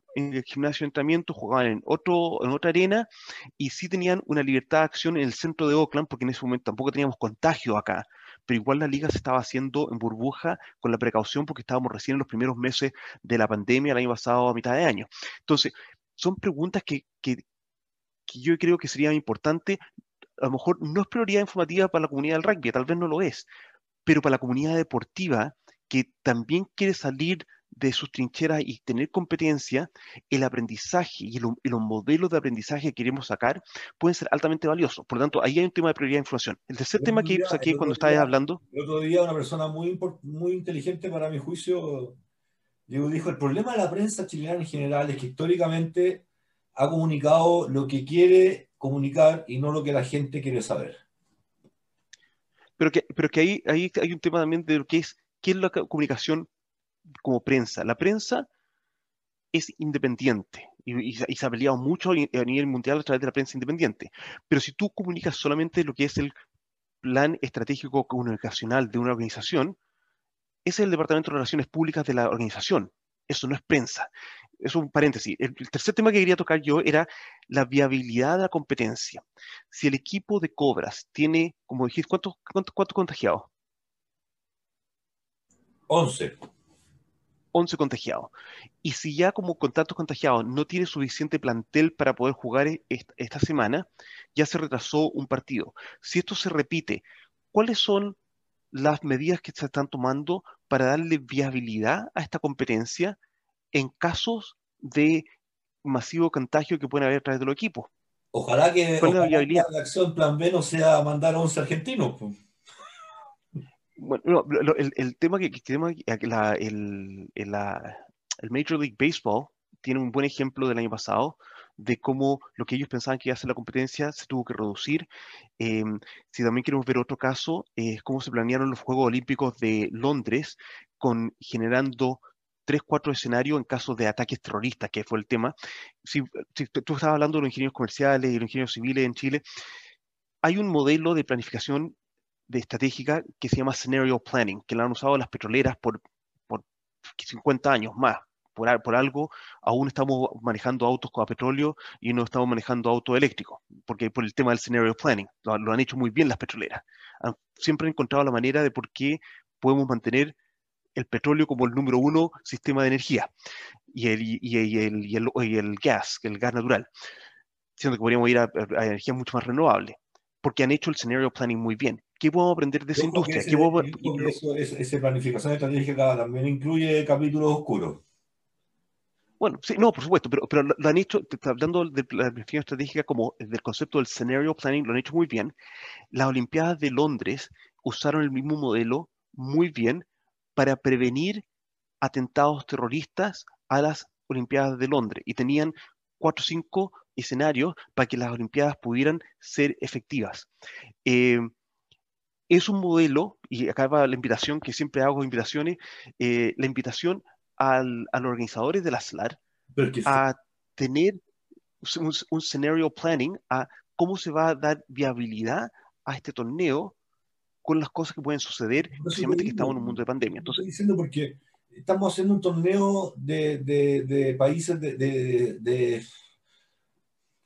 gimnasio de entrenamiento, jugaban en, otro, en otra arena y sí tenían una libertad de acción en el centro de Oakland, porque en ese momento tampoco teníamos contagio acá, pero igual la liga se estaba haciendo en burbuja con la precaución porque estábamos recién en los primeros meses de la pandemia el año pasado a mitad de año. Entonces, son preguntas que, que, que yo creo que sería importante, a lo mejor no es prioridad informativa para la comunidad del rugby, tal vez no lo es, pero para la comunidad deportiva que también quiere salir de sus trincheras y tener competencia, el aprendizaje y, los modelos de aprendizaje que queremos sacar pueden ser altamente valiosos. Por lo tanto, ahí hay un tema de prioridad de información. El tercer tema que saqué cuando estabas hablando... El otro día una persona muy, muy inteligente para mi juicio dijo, el problema de la prensa chilena en general es que históricamente ha comunicado lo que quiere comunicar y no lo que la gente quiere saber. Pero que, pero que ahí, ahí hay un tema también de lo que es, ¿qué es la comunicación como prensa. La prensa es independiente y, se ha peleado mucho a nivel mundial a través de la prensa independiente. Pero si tú comunicas solamente lo que es el plan estratégico comunicacional de una organización, ese es el Departamento de Relaciones Públicas de la organización. Eso no es prensa. Es un paréntesis. El, tercer tema que quería tocar yo era la viabilidad de la competencia. Si el equipo de Cobras tiene, como dijiste, ¿cuántos, contagiados? 11. 11 contagiados. Y si ya como con tantos contagiados no tiene suficiente plantel para poder jugar e, esta semana, ya se retrasó un partido. Si esto se repite, ¿cuáles son las medidas que se están tomando para darle viabilidad a esta competencia en casos de masivo contagio que pueden haber a través de los equipos. Ojalá que, la, acción plan B no sea mandar a 11 argentinos. Bueno, el, tema que, tenemos la, el, el Major League Baseball tiene un buen ejemplo del año pasado de cómo lo que ellos pensaban que iba a ser la competencia se tuvo que reducir. Em, si también queremos ver otro caso, es cómo se planearon los Juegos Olímpicos de Londres, con, generando tres, cuatro escenarios en caso de ataques terroristas, que fue el tema. Si, tú estabas hablando de los ingenieros comerciales y los ingenieros civiles en Chile, hay un modelo de planificación de estratégica que se llama Scenario Planning, que lo han usado las petroleras por, por 50 años más por, algo, aún estamos manejando autos con petróleo y no estamos manejando autos eléctricos, porque por el tema del scenario planning, lo, han hecho muy bien las petroleras. siempre han encontrado la manera de por qué podemos mantener el petróleo como el número uno sistema de energía y el, y, el, y el, y el gas, el gas natural, siendo que podríamos ir a, a energías mucho más renovables, porque han hecho el scenario planning muy bien. ¿Qué podemos aprender de esa industria? esa planificación estratégica también incluye capítulos oscuros. Bueno, sí, no, por supuesto, pero, pero lo, han hecho, hablando de la planificación estratégica como del concepto del scenario planning, lo han hecho muy bien. Las Olimpiadas de Londres usaron el mismo modelo muy bien para prevenir atentados terroristas a las Olimpiadas de Londres y tenían cuatro o cinco escenarios para que las Olimpiadas pudieran ser efectivas. Eh, es un modelo, y acá va la invitación, que siempre hago invitaciones, eh, la invitación al, a los organizadores de la SLAR a tener un, un scenario planning a cómo se va a dar viabilidad a este torneo con las cosas que pueden suceder, especialmente que estamos en un mundo de pandemia. Entonces, estoy diciendo porque estamos haciendo un torneo de, de, de países, de, de,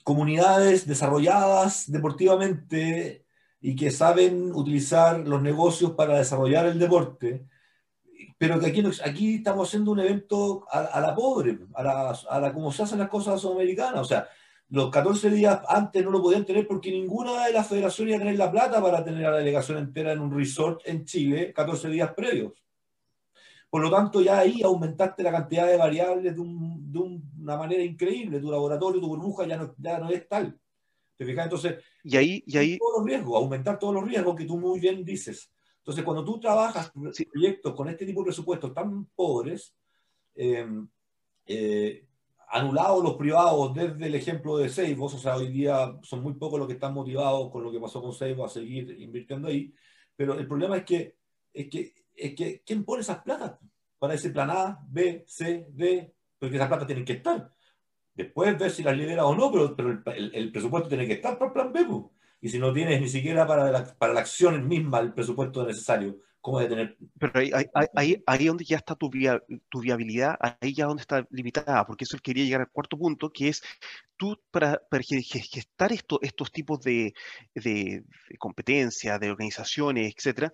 comunidades desarrolladas deportivamente y que saben utilizar los negocios para desarrollar el deporte pero que aquí, aquí estamos haciendo un evento a, la pobre, a la, a la como se hacen las cosas sudamericanas. O sea, los 14 días antes no lo podían tener porque ninguna de las federaciones iba a tener la plata para tener a la delegación entera en un resort en Chile 14 días previos. Por lo tanto, ya ahí aumentaste la cantidad de variables de, una manera increíble. Tu laboratorio, tu burbuja ya no, ya no es tal. ¿Te fijas? Entonces, y ahí, y ahí... todos los riesgos, aumentar todos los riesgos que tú muy bien dices. Entonces, cuando tú trabajas proyectos con este tipo de presupuestos tan pobres, eh, eh, anulados los privados desde el ejemplo de Seibos, o sea, hoy día son muy pocos los que están motivados con lo que pasó con Seibos a seguir invirtiendo ahí, pero el problema es que, es que, es que ¿quién pone esas platas para ese plan A, B, C, D? Porque esas platas tienen que estar. Después ver si las lidera o no, pero, pero el, presupuesto tiene que estar para el plan B y si no tienes ni siquiera para la, para la acción misma el presupuesto necesario, ¿cómo de tener? Pero ahí, ahí, ahí, donde ya está tu, tu viabilidad, ahí ya donde está limitada, porque eso quería llegar al cuarto punto, que es tú para, para gestar esto, estos tipos de, de, de competencias, de organizaciones, etcétera,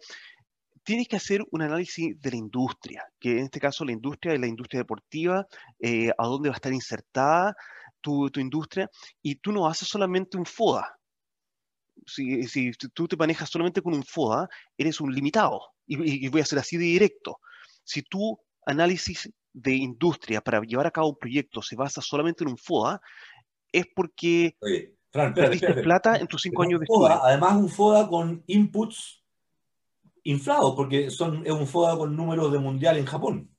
tienes que hacer un análisis de la industria, que en este caso la industria es la industria deportiva, eh, a dónde va a estar insertada tu, tu, industria, y tú no haces solamente un FODA, si, tú te manejas solamente con un FODA, eres un limitado. Y, voy a ser así de directo. Si tu análisis de industria para llevar a cabo un proyecto se basa solamente en un FODA, es porque Oye, plata en tus cinco años de estudio. Además, un FODA con inputs inflados, porque son, es un FODA con números de mundial en Japón.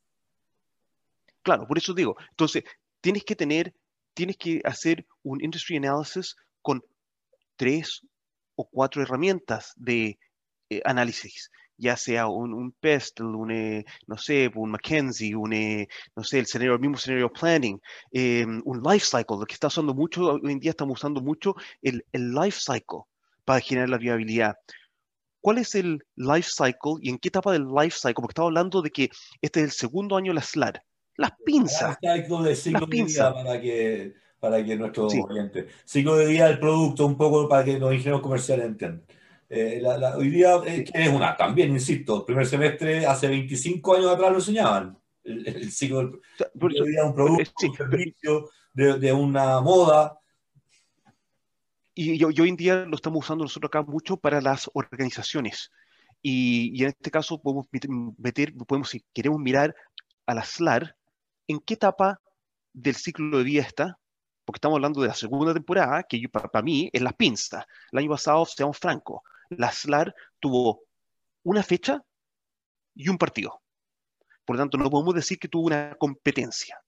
Claro, por eso digo. Entonces, tienes que tener, tienes que hacer un industry analysis con tres o cuatro herramientas de eh, análisis ya sea un, un Pestle, un, eh, no sé, un Mackenzie, un, eh, no sé, el, escenario, el mismo escenario planning, eh, un life cycle, lo que está usando mucho, hoy en día estamos usando mucho el, el life cycle para generar la viabilidad. ¿Cuál es el life cycle y en qué etapa del life cycle? Porque estaba hablando de que este es el segundo año de la SLAR. Las pinzas. Las pinzas. para que, para que nuestros sí. oyentes. Ciclo de vida del producto, un poco para que los ingenieros comerciales entiendan. Eh, la, la, hoy día eh, es una, también, insisto, el primer semestre, hace 25 años atrás lo enseñaban. El, el ciclo del hoy día un producto, sí, un servicio, de, de, una moda. Y, y, hoy en día lo estamos usando nosotros acá mucho para las organizaciones. Y, y en este caso podemos meter, podemos, si queremos mirar a la SLAR, ¿en qué etapa del ciclo de vida está? Porque estamos hablando de la segunda temporada, que para, mí es las pinzas. El año pasado, seamos francos, la SLAR tuvo una fecha y un partido. Por lo tanto, no podemos decir que tuvo una competencia.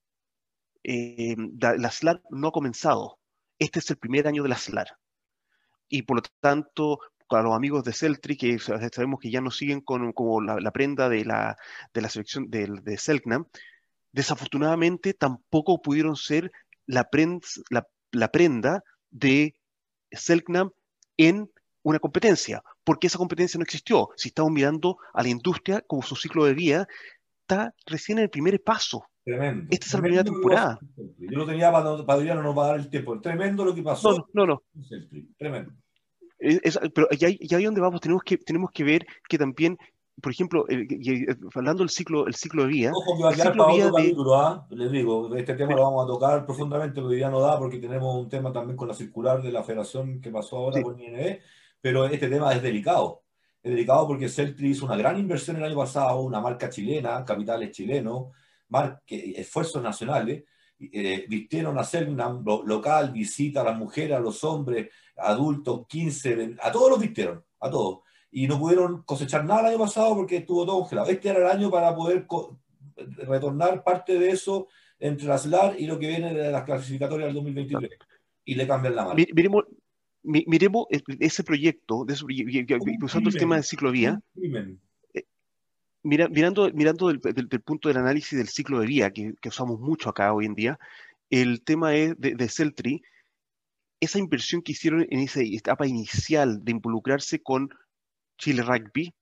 Eh, la, la, SLAR no ha comenzado. Este es el primer año de la SLAR. Y por lo tanto, para los amigos de Celtri, que sabemos que ya no siguen con como la, la prenda de la, de la selección de, de Selknam, desafortunadamente tampoco pudieron ser la, prenda, la, la prenda de Selknam en una competencia, porque esa competencia no existió. Si estamos mirando a la industria como su ciclo de vida, está recién en el primer paso. Tremendo. Esta es la primera temporada. Yo lo tenía para, para Adriano, no va a dar el tiempo. Tremendo lo que pasó. No, no, no. Tremendo. Es, pero ya, ya ahí donde vamos, tenemos que, tenemos que ver que también por ejemplo, el, hablando del ciclo, el ciclo de vida. Ojo que va a quedar para otro de... capítulo, ¿ah? Les digo, este tema lo vamos a tocar profundamente, pero ya no da porque tenemos un tema también con la circular de la federación que pasó ahora sí. con INE, pero este tema es delicado. Es delicado porque Celtri hizo una gran inversión el año pasado, una marca chilena, capitales chilenos, esfuerzos nacionales, eh, vistieron a Selnam lo, local, visita a las mujeres, a los hombres, adultos, 15, a todos los vistieron, a todos y no pudieron cosechar nada el año pasado porque estuvo todo congelado. Este era el año para poder retornar parte de eso entre las LAR y lo que viene de las clasificatorias del 2023. Y le cambian la mano. Miremos, miremos ese proyecto, de eso, usando el tema de ciclovía. Eh, mira, mirando mirando del, del, del, punto del análisis del ciclo de vía, que, que, usamos mucho acá hoy en día, el tema es de, de Celtri, esa inversión que hicieron en esa etapa inicial de involucrarse con Chile Rugby,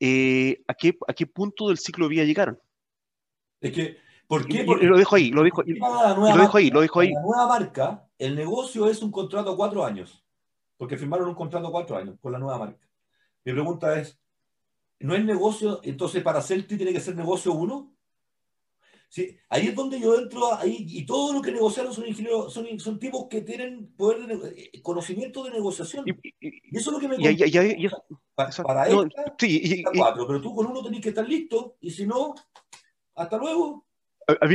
eh, ¿a, qué, ¿a qué punto del ciclo de vida llegaron? Es que, ¿por qué? Porque lo dejo ahí, lo dejo, lo dejo ahí, lo dejo ahí. La nueva marca, el negocio es un contrato a cuatro años, porque firmaron un contrato a cuatro años con la nueva marca. Mi pregunta es, ¿no es negocio, entonces para Celti tiene que ser negocio uno? Sí, ahí es donde yo entro, ahí, y todo lo que negociaron son ingenieros, son, son tipos que tienen poder de, eh, conocimiento de negociación. Y, y, y, eso es lo que me y, y, para, para no, esta, sí, cuatro, pero tú con uno tenés que estar listo, y si no, hasta luego. A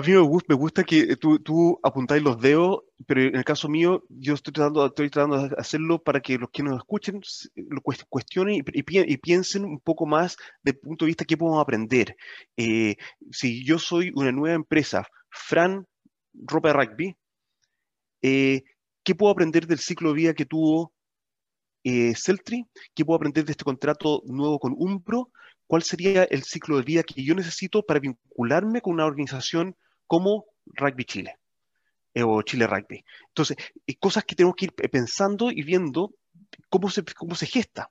mí me gusta, que tú, tú apuntáis los dedos, pero en el caso mío, yo estoy tratando, estoy tratando de hacerlo para que los que nos escuchen lo cuestionen y, piensen un poco más desde el punto de vista qué podemos aprender. Eh, si yo soy una nueva empresa, Fran Ropa de Rugby, eh, ¿qué puedo aprender del ciclo de vida que tuvo eh, Celtri? ¿Qué puedo aprender de este contrato nuevo con Umbro? ¿Cuál sería el ciclo de vida que yo necesito para vincularme con una organización como Rugby Chile eh, o Chile Rugby? Entonces, eh, cosas que tenemos que ir pensando y viendo cómo se, cómo se gesta,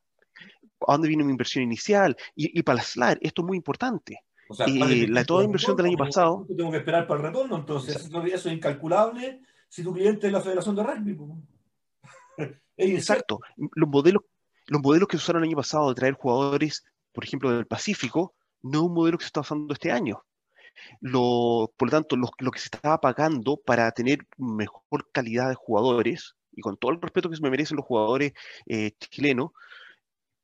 a dónde viene mi inversión inicial y, y para la SLAR, esto es muy importante. O sea, eh, la toda inversión del año pasado. Tengo que esperar para el retorno, entonces eso, eso es incalculable si tu cliente es la Federación de Rugby. (laughs) Exacto. Los modelos, los modelos que se usaron el año pasado de traer jugadores por ejemplo, del Pacífico, no es un modelo que se está usando este año. Lo, por lo tanto, lo, lo, que se estaba pagando para tener mejor calidad de jugadores, y con todo el respeto que se me merecen los jugadores eh, chilenos,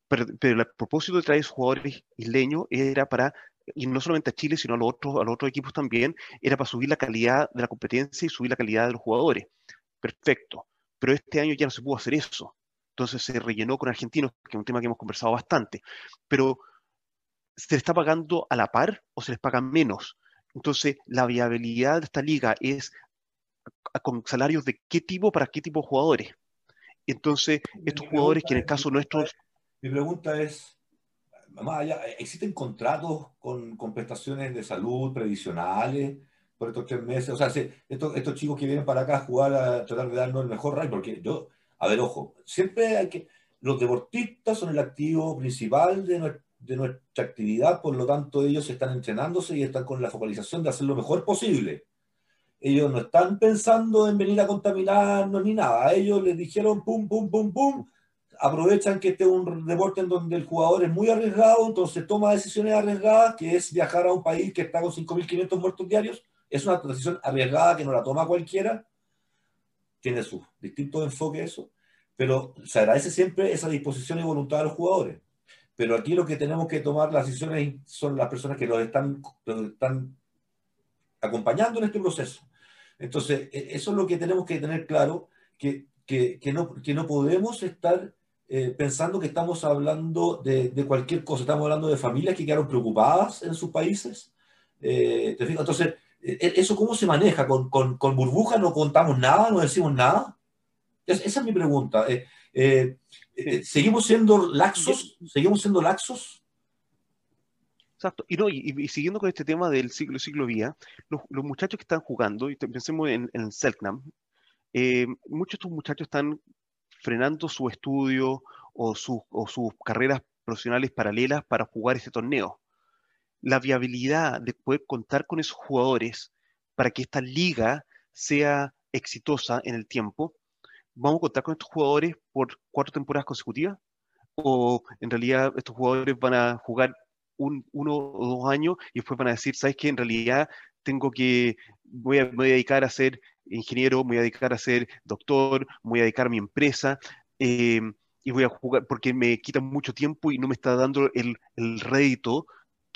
pero, pero, el propósito de traer jugadores isleños era para, y no solamente a Chile, sino a los, otros, a los otros equipos también, era para subir la calidad de la competencia y subir la calidad de los jugadores. Perfecto. Pero este año ya no se pudo hacer eso entonces se rellenó con argentinos, que es un tema que hemos conversado bastante, pero ¿se les está pagando a la par o se les paga menos? Entonces, la viabilidad de esta liga es con salarios de qué tipo para qué tipo de jugadores. Entonces, estos jugadores que en el caso nuestro... Mi pregunta es, más allá, existen contratos con, con prestaciones de salud previsionales por estos tres meses. O sea, estos, estos chicos que vienen para acá a jugar a tratar de darnos el mejor ride, porque yo, a ver, ojo, siempre hay que. Los deportistas son el activo principal de, nuestra actividad, por lo tanto, ellos están entrenándose y están con la focalización de hacer lo mejor posible. Ellos no están pensando en venir a contaminarnos ni nada. Ellos les dijeron pum, pum, pum, pum. Aprovechan que este es un deporte en donde el jugador es muy arriesgado, entonces toma decisiones arriesgadas, que es viajar a un país que está con 5.500 muertos diarios es una decisión arriesgada que no la toma cualquiera, tiene su distinto enfoque eso, pero se agradece siempre esa disposición y voluntad de los jugadores. Pero aquí lo que tenemos que tomar las decisiones son las personas que los están, están acompañando en este proceso. Entonces, e, eso es lo que tenemos que tener claro, que, que, que no, que no podemos estar eh, pensando que estamos hablando de, de, cualquier cosa, estamos hablando de familias que quedaron preocupadas en sus países. Eh, ¿te Entonces, ¿Eso cómo se maneja? ¿Con, con, con burbuja no contamos nada, no decimos nada? esa es mi pregunta. Eh, ¿Seguimos siendo laxos? ¿Seguimos siendo laxos? Exacto. Y, no, y, siguiendo con este tema del ciclo, ciclo vía, los, los muchachos que están jugando, y pensemos en, en Selknam, muchos de estos muchachos están frenando su estudio o, su, o sus carreras profesionales paralelas para jugar este torneo la viabilidad de poder contar con esos jugadores para que esta liga sea exitosa en el tiempo, ¿vamos a contar con estos jugadores por cuatro temporadas consecutivas? ¿O en realidad estos jugadores van a jugar un, uno o dos años y después van a decir, ¿sabes qué? En realidad tengo que, voy a, me voy a dedicar a ser ingeniero, me voy a dedicar a ser doctor, me voy a dedicar a mi empresa. Eh, y voy a jugar porque me quita mucho tiempo y no me está dando el, el rédito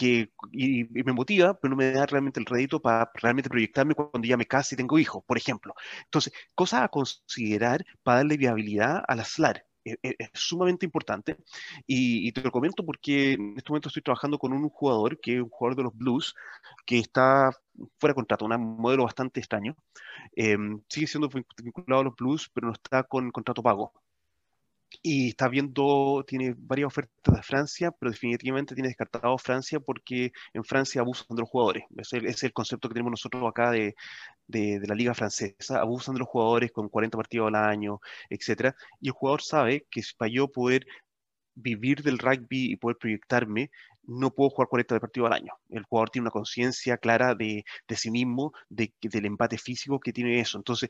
y, me motiva, pero no me da realmente el rédito para realmente proyectarme cuando ya me case y tengo hijos, por ejemplo. Entonces, cosas a considerar para darle viabilidad a la SLAR. E, e, es, sumamente importante y, te lo comento porque en este momento estoy trabajando con un jugador que es un jugador de los Blues que está fuera de contrato, un modelo bastante extraño. Em, sigue siendo vinculado a los Blues, pero no está con contrato pago y está viendo, tiene varias ofertas de Francia, pero definitivamente tiene descartado Francia porque en Francia abusan de los jugadores. Ese es el concepto que tenemos nosotros acá de, de, la liga francesa. Abusan de los jugadores con 40 partidos al año, etc. Y el jugador sabe que para yo poder vivir del rugby y poder proyectarme, no puedo jugar 40 partidos al año. El jugador tiene una conciencia clara de, de, sí mismo, de, del empate físico que tiene eso. Entonces,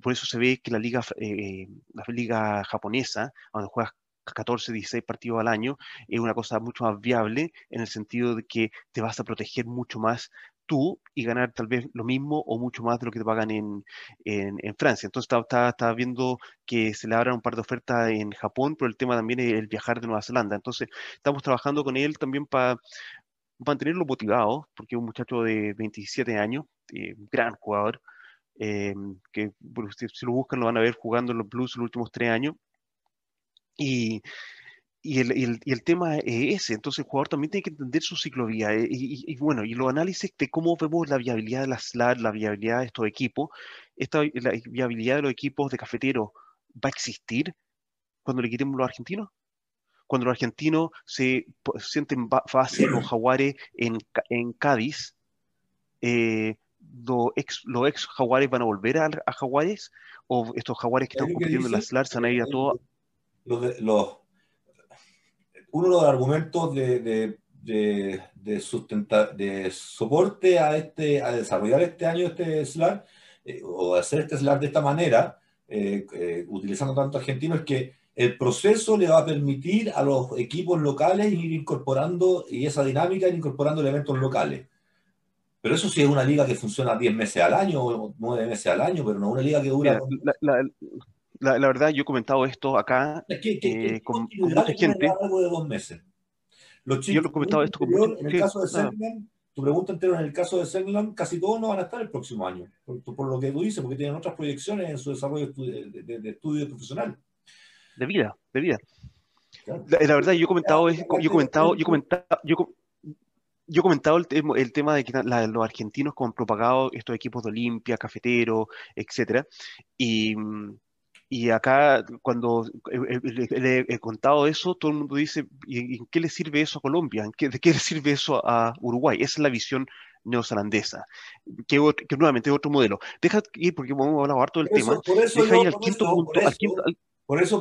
por eso se ve que la liga, eh, la liga japonesa, donde juegas 14, 16 partidos al año, es una cosa mucho más viable en el sentido de que te vas a proteger mucho más tú y ganar tal vez lo mismo o mucho más de lo que te pagan en, en, Francia. Entonces estaba, estaba, viendo que se le abran un par de ofertas en Japón, pero el tema también es el viajar de Nueva Zelanda. Entonces estamos trabajando con él también para mantenerlo motivado, porque es un muchacho de 27 años, eh, gran jugador, eh, que si, lo buscan lo van a ver jugando en los Blues los últimos tres años. Y, y el, el, y el, tema es ese, entonces el jugador también tiene que entender su ciclovía eh, y, y, bueno, y los análisis de cómo vemos la viabilidad de la SLAR, la viabilidad de estos equipos, esta, la viabilidad de los equipos de cafetero va a existir cuando le quitemos los argentinos. Cuando los argentinos se, sienten fácil los (clears throat) jaguares en, en Cádiz, eh, los ex, los ex jaguares van a volver a, a jaguares o estos jaguares que están compitiendo en la SLAR se van a ir a todo. Los, los uno de los argumentos de, de, de, de soporte a, este, a desarrollar este año este SLAR, eh, o hacer este SLAR de esta manera, eh, eh, utilizando tanto argentino, es que el proceso le va a permitir a los equipos locales ir incorporando, y esa dinámica, ir incorporando elementos locales. Pero eso sí es una liga que funciona 10 meses al año, o 9 meses al año, pero no una liga que dura... la, la, verdad, yo he comentado esto acá ¿Qué, qué, eh, con, con, mucha gente. Largo de dos meses. Los chicos, yo lo he comentado esto con mucha En el caso de Selman, tu pregunta entera, en el caso de Selman, casi todos no van a estar el próximo año, por, por, lo que tú dices, porque tienen otras proyecciones en su desarrollo de, de, de estudio profesional. De vida, de vida. Claro. La, la, verdad, yo he comentado, yo he comentado, yo he comentado, yo, yo he comentado el, el tema de que la, los argentinos como han propagado estos equipos de Olimpia, Cafetero, etcétera, y y acá, cuando le, he contado eso, todo el mundo dice, ¿y en qué le sirve eso a Colombia? ¿En qué, ¿De qué le sirve eso a Uruguay? Esa es la visión neozelandesa, que, que nuevamente es otro modelo. Deja ir, porque hemos hablado harto del tema, deja ir al quinto punto. Por eso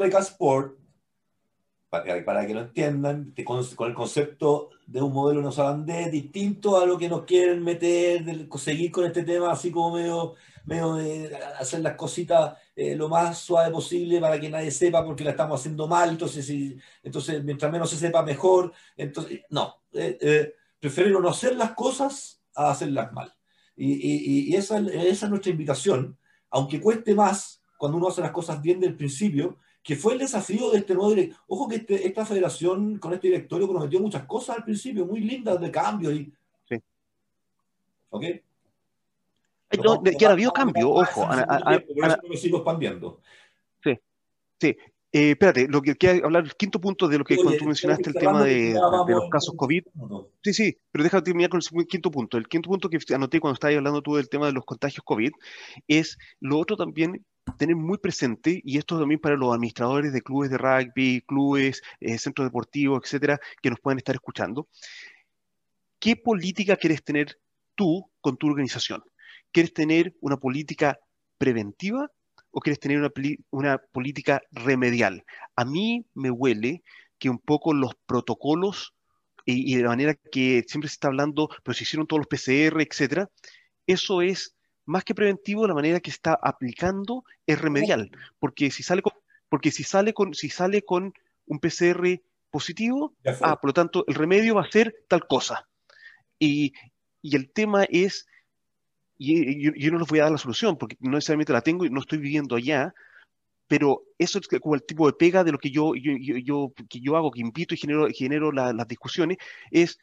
para, para, que lo entiendan, con, con, el concepto de un modelo neozelandés distinto a lo que nos quieren meter, de seguir con este tema así como medio medio de hacer las cositas eh, lo más suave posible para que nadie sepa porque la estamos haciendo mal, entonces, entonces mientras menos se sepa mejor, entonces, no, eh, eh, prefiero no hacer las cosas a hacerlas mal. Y, y, esa, esa, es nuestra invitación, aunque cueste más cuando uno hace las cosas bien del principio, que fue el desafío de este nuevo director. Ojo que este, esta federación con este directorio prometió muchas cosas al principio, muy lindas de cambio. Y... Sí. ¿Ok? No, que ha habido cambio, ojo. por eso me sigo expandiendo. Sí, sí. Eh, espérate, lo que quiero hablar, el quinto punto de lo que cuando tú mencionaste el tema de, de, los casos COVID. Sí, sí, pero déjame terminar con el quinto punto. El quinto punto que anoté cuando estabas hablando tú del tema de los contagios COVID es lo otro también tener muy presente, y esto también para los administradores de clubes de rugby, clubes, eh, centros deportivos, etcétera, que nos pueden estar escuchando. ¿Qué política quieres tener tú con tu organización? ¿Quieres tener una política preventiva o quieres tener una, política remedial? A mí me huele que un poco los protocolos y, de manera que siempre se está hablando, pero se hicieron todos los PCR, etcétera, eso es más que preventivo, la manera que está aplicando es remedial, porque si sale con, porque si sale con, si sale con un PCR positivo, ah, por lo tanto, el remedio va a ser tal cosa. Y, y el tema es y yo, no les voy a dar la solución porque no necesariamente la tengo y no estoy viviendo allá, pero eso es como el tipo de pega de lo que yo, yo, que yo hago, que invito y genero, genero las discusiones, es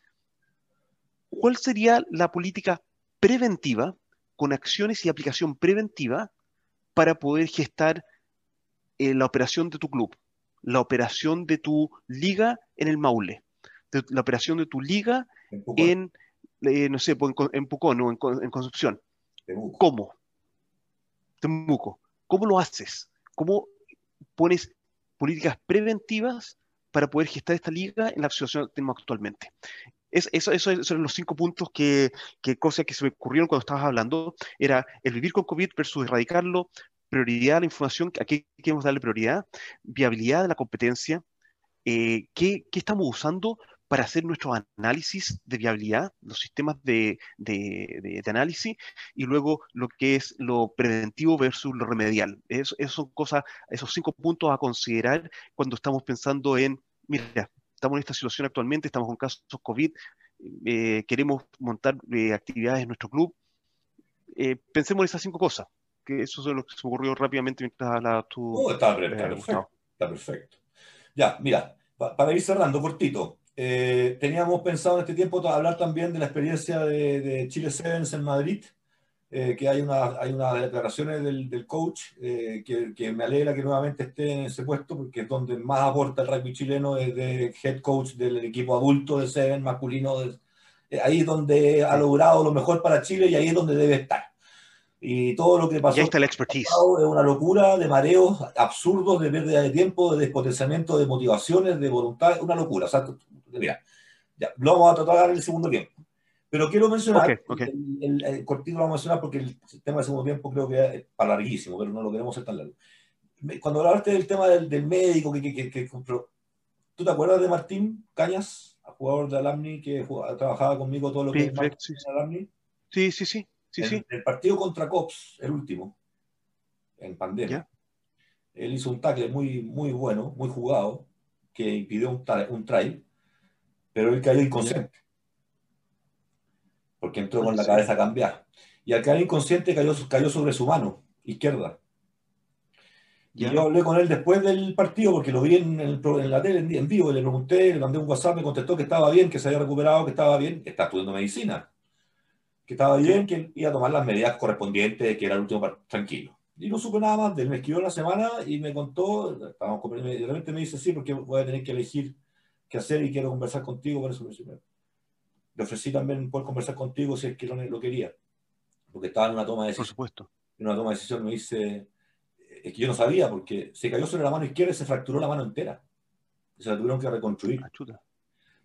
cuál sería la política preventiva con acciones y aplicación preventiva para poder gestar eh, la operación de tu club, la operación de tu liga en el Maule, la operación de tu liga en, eh, no sé, en, en Pucón o en Concepción. ¿Cómo? Temuco. ¿Cómo lo haces? ¿Cómo pones políticas preventivas para poder gestar esta liga en la situación que tenemos actualmente? Es, eso, eso, son los cinco puntos que, que cosas que se me ocurrieron cuando estabas hablando. Era el vivir con COVID versus erradicarlo, prioridad a la información, a qué queremos darle prioridad, viabilidad de la competencia, eh, ¿qué, ¿qué, estamos usando para hacer nuestro análisis de viabilidad, los sistemas de, análisis, y luego lo que es lo preventivo versus lo remedial. Eso, son cosas, esos cinco puntos a considerar cuando estamos pensando en, mira, estamos en esta situación actualmente, estamos con casos COVID, eh, queremos montar eh, actividades en nuestro club. Eh, pensemos en esas cinco cosas, que eso es lo que se ocurrió rápidamente mientras hablabas tú. Oh, está, perfecto, está perfecto. Ya, mira, para ir cerrando, cortito, eh, teníamos pensado en este tiempo hablar también de la experiencia de, Chile Sevens en Madrid, eh, que hay, una, hay unas declaraciones del, coach eh, que, me alegra que nuevamente esté en ese puesto, porque es donde más aporta el rugby chileno, es de head coach del equipo adulto de Seven, masculino. ahí es donde ha logrado lo mejor para Chile y ahí es donde debe estar. Y todo lo que pasó está la expertise. es una locura de mareos absurdos, de pérdida de tiempo, de despotenciamiento de motivaciones, de voluntad, una locura. O sea, Mira, ya, lo vamos a tratar en el segundo tiempo. Pero quiero mencionar, El, cortito lo vamos a mencionar porque el tema del segundo tiempo creo que es para larguísimo, pero no lo queremos hacer tan largo. Cuando hablaste del tema del, médico que, que, que, ¿tú te acuerdas de Martín Cañas, jugador de Alamni que trabajaba conmigo todo lo que sí, es Alamni? Sí, sí, sí. sí, el, sí. el, partido contra Cops, el último, en pandemia, él hizo un tackle muy, muy bueno, muy jugado, que impidió un, un try pero él cayó inconsciente. Porque entró con la cabeza cambiada. Y al caer inconsciente cayó, cayó sobre su mano izquierda. Y yo hablé con él después del partido porque lo vi en, en la tele en, vivo, le pregunté, le mandé un WhatsApp, me contestó que estaba bien, que se había recuperado, que estaba bien, que está estudiando medicina, que estaba bien, que iba a tomar las medidas correspondientes, que era el último partido, tranquilo. Y no supe nada más él. Me escribió la semana y me contó, estábamos, de repente me dice sí, porque voy a tener que elegir qué hacer y quiero conversar contigo, por eso le ofrecí también poder conversar contigo si es que lo, quería, porque estaba en una toma de decisión. Por supuesto. En una toma de decisión me dice, es que yo no sabía, porque se cayó sobre la mano izquierda y se fracturó la mano entera. Se la tuvieron que reconstruir. Achuta.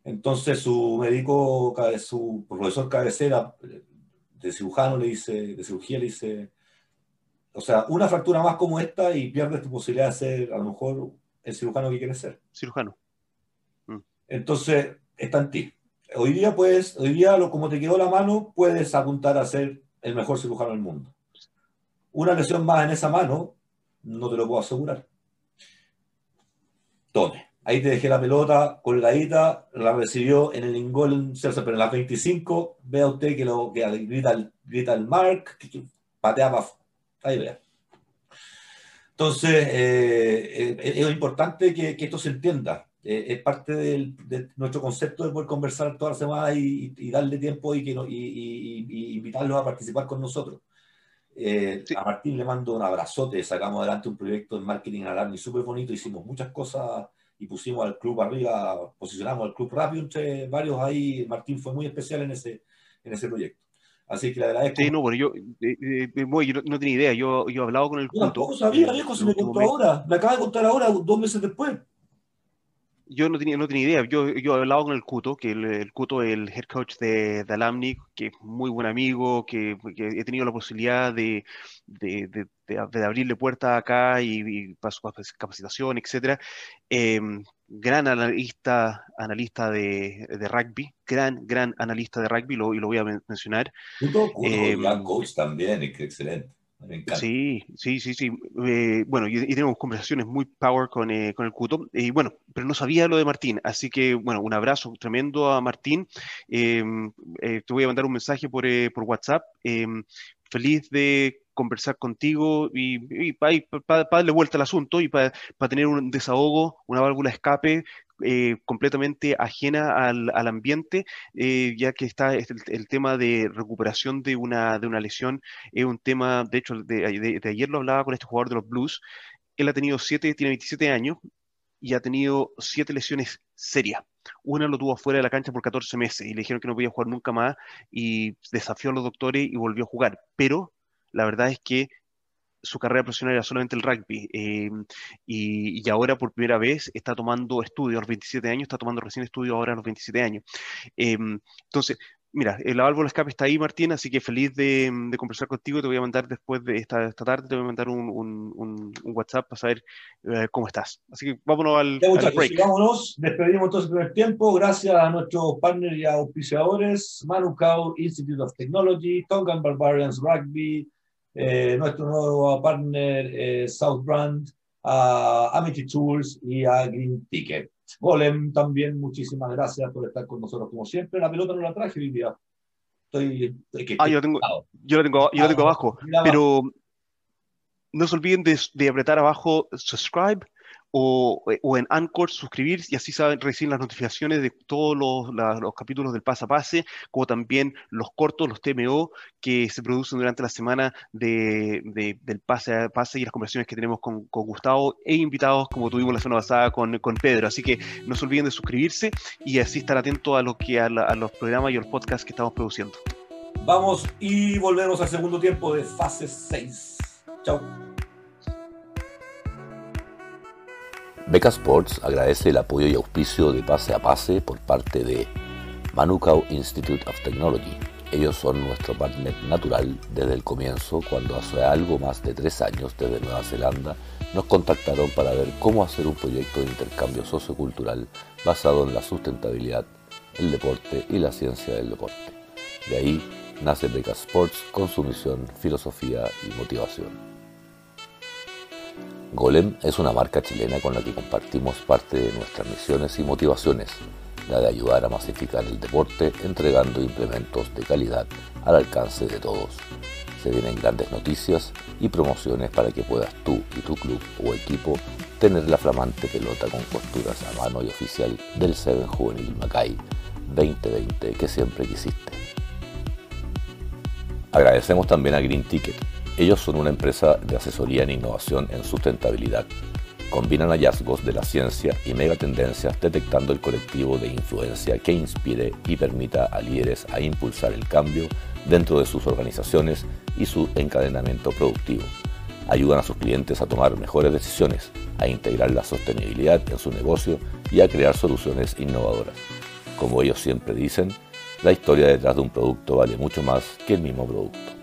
Entonces su médico, su profesor cabecera de cirujano le dice, de cirugía le dice, o sea, una fractura más como esta y pierdes tu posibilidad de ser a lo mejor el cirujano que quieres ser. Cirujano. Entonces, está en ti. Hoy día, pues, hoy día, como te quedó la mano, puedes apuntar a ser el mejor cirujano del mundo. Una lesión más en esa mano, no te lo puedo asegurar. Tome. Ahí te dejé la pelota colgadita, la recibió en el ingol, pero en las 25, vea usted que, lo, que grita, grita el Mark, que patea para Ahí vea. Entonces, eh, eh, es importante que, esto se entienda. Eh, es parte de nuestro concepto de poder conversar toda la semana y, darle tiempo y, que y, invitarlos a participar con nosotros. A Martín le mando un abrazote, sacamos adelante un proyecto de marketing alarme súper bonito, hicimos muchas cosas y pusimos al club arriba, posicionamos al club rápido entre varios ahí. Martín fue muy especial en ese, en ese proyecto. Así que le agradezco. Sí, no, bueno, yo, eh, eh, yo no, tenía idea. Yo, yo he hablado con el culto. Tampoco sabía, viejo, se me contó ahora. Me acaba de contar ahora, dos meses después yo no tenía, no tenía idea. Yo, yo he hablado con el Cuto, que el, el Cuto es el head coach de, de Alamni, que es muy buen amigo, que, que he tenido la posibilidad de, de, de, de abrirle puertas acá y, y, para su capacitación, etc. Eh, gran analista, analista de, de, rugby, gran, gran analista de rugby, lo, y lo voy a mencionar. Cuto, Cuto eh, coach también, excelente. Sí, sí, sí, sí. Eh, bueno, y, tenemos conversaciones muy power con, eh, con el Cuto. Y bueno, pero no sabía lo de Martín. Así que, bueno, un abrazo tremendo a Martín. Em, eh, te voy a mandar un mensaje por, por WhatsApp. Em, feliz de conversar contigo y, para darle vuelta al asunto y para tener un desahogo, una válvula escape eh, completamente ajena al, al ambiente, eh, ya que está el, tema de recuperación de una, de una lesión, es un tema, de hecho, de, ayer lo hablaba con este jugador de los Blues, él ha tenido siete, tiene 27 años y ha tenido siete lesiones serias. Una lo tuvo fuera de la cancha por 14 meses y le dijeron que no podía jugar nunca más y desafió a los doctores y volvió a jugar. Pero la verdad es que su carrera profesional era solamente el rugby eh, y, y, ahora por primera vez está tomando estudios a los 27 años, está tomando recién estudios ahora a los 27 años. Eh, entonces, mira, el válvula escape está ahí, Martín, así que feliz de, de, conversar contigo. Te voy a mandar después de esta, esta tarde, te voy a mandar un, un, un, un WhatsApp para saber eh, cómo estás. Así que vámonos al, ya, al break. Vámonos, despedimos entonces el primer tiempo. Gracias a nuestros partners y auspiciadores, Manukau Institute of Technology, Tongan Barbarians Rugby, eh, nuestro nuevo partner eh, Southbrand, a Amity Tools y a Green Ticket. Golem también, muchísimas gracias por estar con nosotros como siempre. La pelota no la traje hoy día. Estoy, estoy, ah, yo, tengo, yo la tengo, yo la tengo abajo, pero no se olviden de, de apretar abajo subscribe o, eh, o, en Anchor suscribirse y así saben, reciben las notificaciones de todos los, los, capítulos del Pase a Pase, como también los cortos, los TMO, que se producen durante la semana de, de, del Pase a Pase y las conversaciones que tenemos con, con, Gustavo e invitados, como tuvimos la semana pasada con, con, Pedro. Así que no se olviden de suscribirse y así estar atentos a, lo que, a, a los programas y los podcasts que estamos produciendo. Vamos y volvemos al segundo tiempo de fase 6. Chao. Beca Sports agradece el apoyo y auspicio de Pase a Pase por parte de Manukau Institute of Technology. Ellos son nuestro partner natural desde el comienzo, cuando hace algo más de tres años desde Nueva Zelanda nos contactaron para ver cómo hacer un proyecto de intercambio sociocultural basado en la sustentabilidad, el deporte y la ciencia del deporte. De ahí nace Beca Sports con su misión, filosofía y motivación. Golem es una marca chilena con la que compartimos parte de nuestras misiones y motivaciones, la de ayudar a masificar el deporte entregando implementos de calidad al alcance de todos. Se vienen grandes noticias y promociones para que puedas tú y tu club o equipo tener la flamante pelota con costuras a mano y oficial del Seven Juvenil Macay 2020 que siempre quisiste. Agradecemos también a Green Ticket ellos son una empresa de asesoría en innovación en sustentabilidad. Combinan hallazgos de la ciencia y megatendencias detectando el colectivo de influencia que inspire y permita a líderes a impulsar el cambio dentro de sus organizaciones y su encadenamiento productivo. ayudan a sus clientes a tomar mejores decisiones, a integrar la sostenibilidad en su negocio y a crear soluciones innovadoras. Como ellos siempre dicen, la historia detrás de un producto vale mucho más que el mismo producto.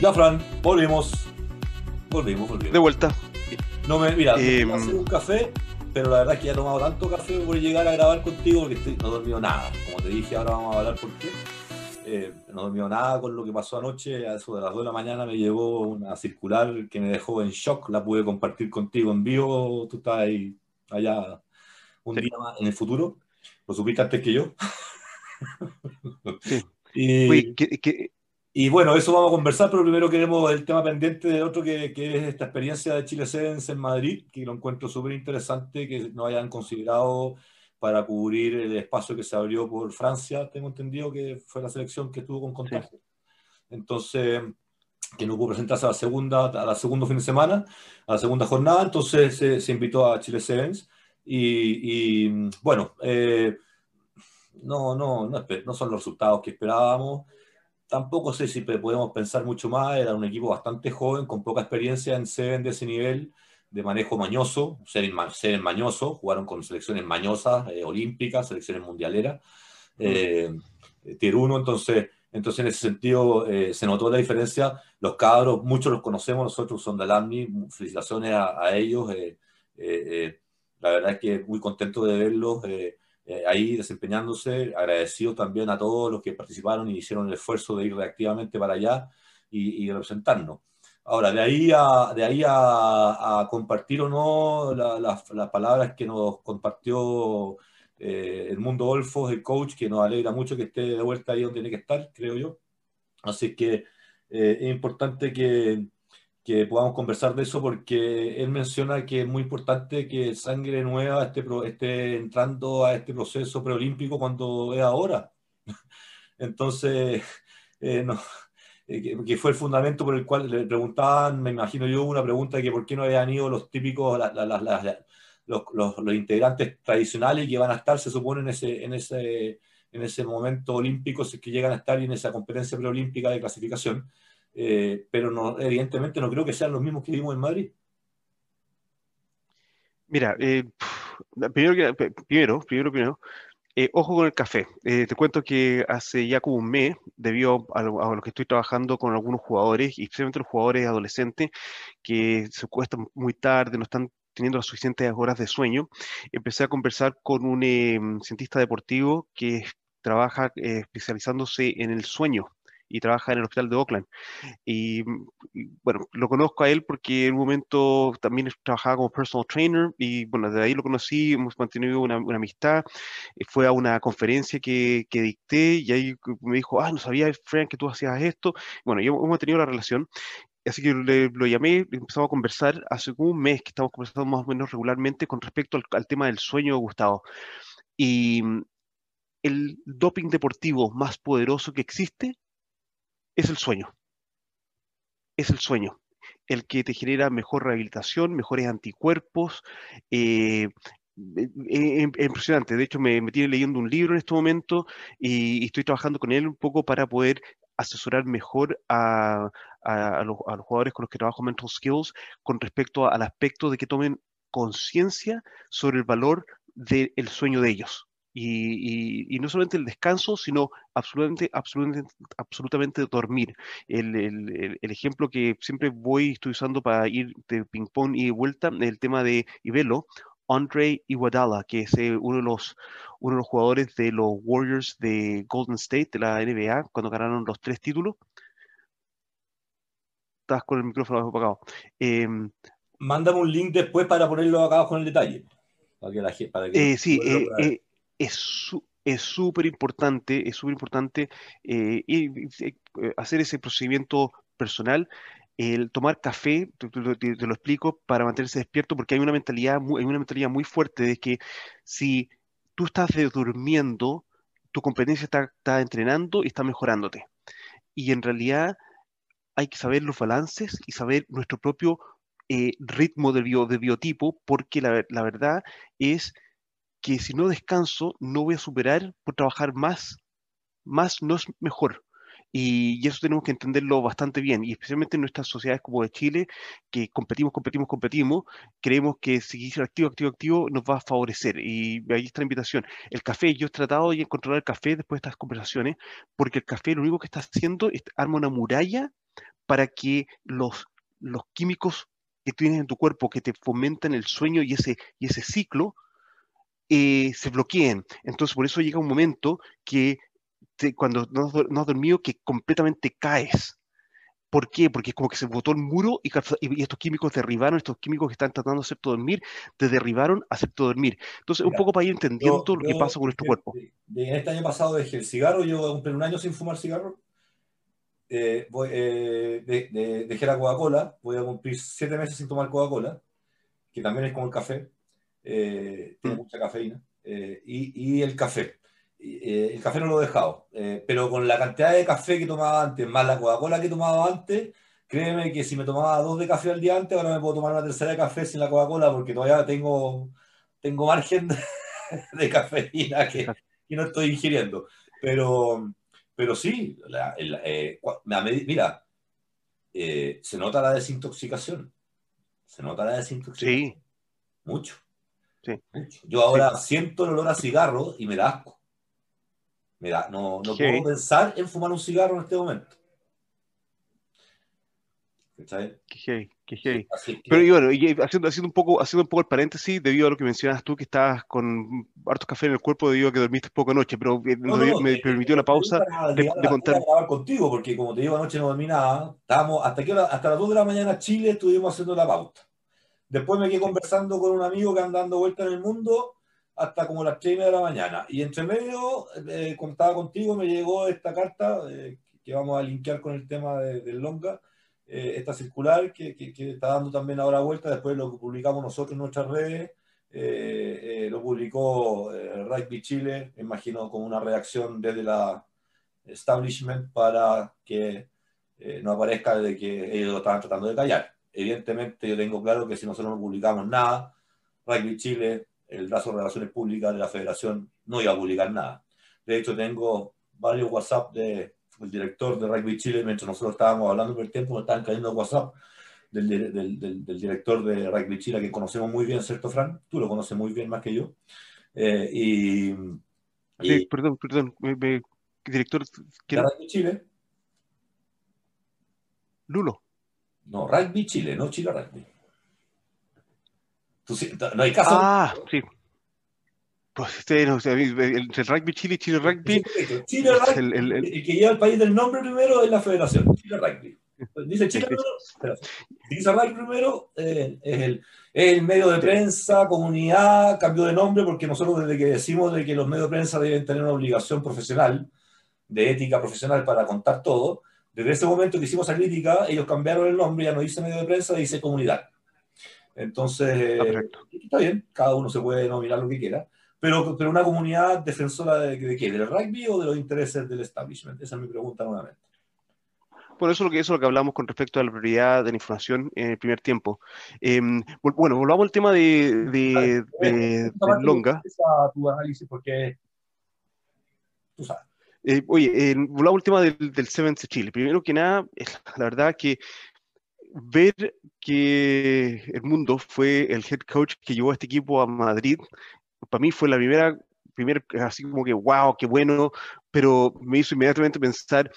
Ya, Fran, volvimos. Volvimos, volvimos. De vuelta. No me, mira, Eh, me hacer un café, pero la verdad es que ya he tomado tanto café por llegar a grabar contigo porque estoy- no he dormido nada. Como te dije, ahora vamos a hablar por qué. Eh, no he dormido nada con lo que pasó anoche. A eso de las 2 de la mañana me llegó una circular que me dejó en shock. La pude compartir contigo en vivo. Tú estás ahí, allá un Sí. día más en el futuro. Lo supiste antes que yo. Sí. (laughs) Y, que- que- y bueno, eso vamos a conversar, pero primero queremos el tema pendiente de otro que, que es esta experiencia de Chile Sevens en Madrid, que lo encuentro súper interesante que no hayan considerado para cubrir el espacio que se abrió por Francia, tengo entendido que fue la selección que estuvo con contagio. Entonces, que no pudo presentarse a la segunda, a la segundo fin de semana, a la segunda jornada, entonces se, se invitó a Chile Sevens y, y, bueno, eh, no, no, no, no son los resultados que esperábamos. Tampoco sé si podemos pensar mucho más. Era un equipo bastante joven, con poca experiencia en Seven de ese nivel, de manejo mañoso, Seven mañoso. Jugaron con selecciones mañosas, eh, olímpicas, selecciones mundialeras, eh, Tier 1. Entonces, entonces, en ese sentido, eh, se notó la diferencia. Los cabros, muchos los conocemos, nosotros son de Alumni. Felicitaciones a, a ellos. eh, la verdad es que muy contento de verlos. Eh, ahí desempeñándose, agradecidos también a todos los que participaron y hicieron el esfuerzo de ir reactivamente para allá y, y representarnos. Ahora, de ahí a, de ahí a, a compartir o no la- las- las palabras que nos compartió eh, el mundo Olfos, el coach, que nos alegra mucho que esté de vuelta ahí donde tiene que estar, creo yo. Así que eh, es importante que, que podamos conversar de eso porque él menciona que es muy importante que sangre nueva esté, esté entrando a este proceso preolímpico cuando es ahora. (laughs) Entonces, eh, no, eh, que, fue el fundamento por el cual le preguntaban, me imagino yo, una pregunta que por qué no habían ido los típicos, la- la- la- los, los- los integrantes tradicionales que van a estar, se supone, en ese, en ese, en ese momento olímpico, si es que llegan a estar en esa competencia preolímpica de clasificación. Eh, pero no, evidentemente no creo que sean los mismos que vimos en Madrid. mira, eh, primero, primero, primero, eh, ojo con el café. Eh, te cuento que hace ya como un mes, debido a lo, que estoy trabajando con algunos jugadores, especialmente los jugadores adolescentes, que se cuestan muy tarde, no están teniendo las suficientes horas de sueño, empecé a conversar con un eh, cientista deportivo que trabaja especializándose en el sueño y trabaja en el hospital de Oakland. Y, y, bueno, lo conozco a él porque en un momento también trabajaba como personal trainer y bueno, de ahí lo conocí, hemos mantenido una, una amistad. Eh, Fue a una conferencia que, que dicté y ahí me dijo, ah, no sabía, Frank, que tú hacías esto. Bueno, y hemos tenido la relación. Así que le- lo llamé, empezamos a conversar hace un mes que estamos conversando más o menos regularmente con respecto al, al tema del sueño de Gustavo. Y mm, el doping deportivo más poderoso que existe es el sueño. Es el sueño. El que te genera mejor rehabilitación, mejores anticuerpos. eh, eh, eh, impresionante. De hecho, me, me tiene leyendo un libro en este momento y, estoy trabajando con él un poco para poder asesorar mejor a, los, jugadores con los que trabajo Mental Skills con respecto al aspecto de que tomen conciencia sobre el valor del sueño de ellos. Y, no solamente el descanso, sino absolutamente, absolutamente, absolutamente dormir. El, ejemplo que siempre voy, estoy usando para ir de ping-pong y de vuelta, el tema de Ibelo, Andre Iguodala, que es eh, uno, de los, uno de los jugadores de los Warriors de Golden State, de la NBA, cuando ganaron los tres títulos. Estás con el micrófono apagado. Em, Mándame un link después para ponerlo acá con el detalle. Eh, sí, eh, es súper importante, es súper importante hacer ese procedimiento personal el tomar café, te, lo explico, para mantenerse despierto, porque hay una mentalidad muy, hay una mentalidad muy fuerte de que si tú estás durmiendo, tu competencia está, entrenando y está mejorándote. Y en realidad hay que saber los balances y saber nuestro propio eh, ritmo de, de, biotipo, porque la, la verdad es que si no descanso, no voy a superar por trabajar más. Más no es mejor. Y, eso tenemos que entenderlo bastante bien, y especialmente en nuestras sociedades como de Chile, que competimos, competimos, competimos, creemos que seguir activo, activo, activo nos va a favorecer. Y ahí está la invitación. El café, yo he tratado de controlar el café después de estas conversaciones, porque el café lo único que está haciendo es arma una muralla para que los, los químicos que tienes en tu cuerpo que te fomentan el sueño y ese, y ese ciclo, eh, se bloqueen. Entonces, por eso llega un momento que cuando no, has dormido que completamente caes. ¿Por qué? Porque es como que se botó el muro y, estos químicos derribaron, estos químicos que están tratando de hacerte dormir, te derribaron a hacerte dormir. Entonces, un poco para ir entendiendo lo que pasa con nuestro cuerpo. De, este año pasado dejé el cigarro, yo cumplí un año sin fumar cigarro. Eh, eh, dejé la Coca-Cola, voy a cumplir siete meses sin tomar Coca-Cola, que también es como el café, eh, tiene mm. mucha cafeína, y, y el café. Eh, el café no lo he dejado, eh, pero con la cantidad de café que tomaba antes, más la Coca-Cola que tomaba antes, créeme que si me tomaba dos de café al día antes, ahora me puedo tomar una tercera de café sin la Coca-Cola porque todavía tengo, tengo margen (laughs) de, cafeína que, no estoy ingiriendo. Pero, pero sí, eh, mira, se nota la desintoxicación. Se nota la desintoxicación. Sí. Mucho. Sí. Yo ahora siento el olor a cigarro y me da asco. Mira, no, no puedo pensar en fumar un cigarro en este momento. Qué qué Pero y bueno, y haciendo, haciendo, un poco, haciendo un poco el paréntesis, debido a lo que mencionas tú, que estabas con hartos café en el cuerpo debido a que dormiste poco anoche, pero eh, me, eh, permitió la pausa de, contar. contigo, porque como te digo, anoche no dormí nada. Estábamos, hasta, que, hasta las 2 de la mañana Chile estuvimos haciendo la pauta. Después me quedé conversando con un amigo que anda dando vueltas en el mundo hasta como las 3 de la mañana. Y entre medio, eh, contaba contigo, me llegó esta carta eh, que vamos a linkear con el tema del Longa, eh, esta circular que, que, está dando también ahora vuelta, después lo que publicamos nosotros en nuestras redes, lo publicó Rugby Chile, imagino como una reacción desde la establishment para que no aparezca de que ellos lo estaban tratando de callar. Evidentemente yo tengo claro que si nosotros no publicamos nada, Rugby Chile el brazo de relaciones públicas de la federación no iba a publicar nada. De hecho, tengo varios WhatsApp del director de Rugby Chile, mientras nosotros estábamos hablando por el tiempo, me estaban cayendo WhatsApp del, del, del, director de Rugby Chile, que conocemos muy bien, ¿cierto, Fran? Tú lo conoces muy bien más que yo. Eh, y, sí, perdón, perdón, director... ¿De Rugby Chile? Lulo. No, Rugby Chile, no Chile Rugby no hay caso. Ah, sí. Pues este, no, el, el, rugby Chile, Chile Rugby. Chile Rugby, el, el, que lleva el país del nombre primero es la federación, Chile Rugby. Dice Chile primero, dice Rugby primero, eh, es, el, es el medio de prensa, comunidad, cambió de nombre porque nosotros desde que decimos de que los medios de prensa deben tener una obligación profesional, de ética profesional para contar todo, desde ese momento que hicimos la crítica, ellos cambiaron el nombre, ya no dice medio de prensa, dice comunidad. Entonces, está bien, cada uno se puede denominar lo que quiera, pero, pero una comunidad defensora de, de, qué, del rugby o de los intereses del establishment. Esa es mi pregunta nuevamente. Bueno, eso es lo que, eso es lo que hablamos con respecto a la prioridad de la información en el primer tiempo. Em, bueno, volvamos al tema de, de, de, Longa. tu análisis porque tú sabes. Eh, oye, eh, al tema del, del Sevens Chile. Primero que nada, la verdad que ver que el mundo fue el head coach que llevó a este equipo a Madrid, para mí fue la primera, primer, así como que, wow, qué bueno, pero me hizo inmediatamente pensar,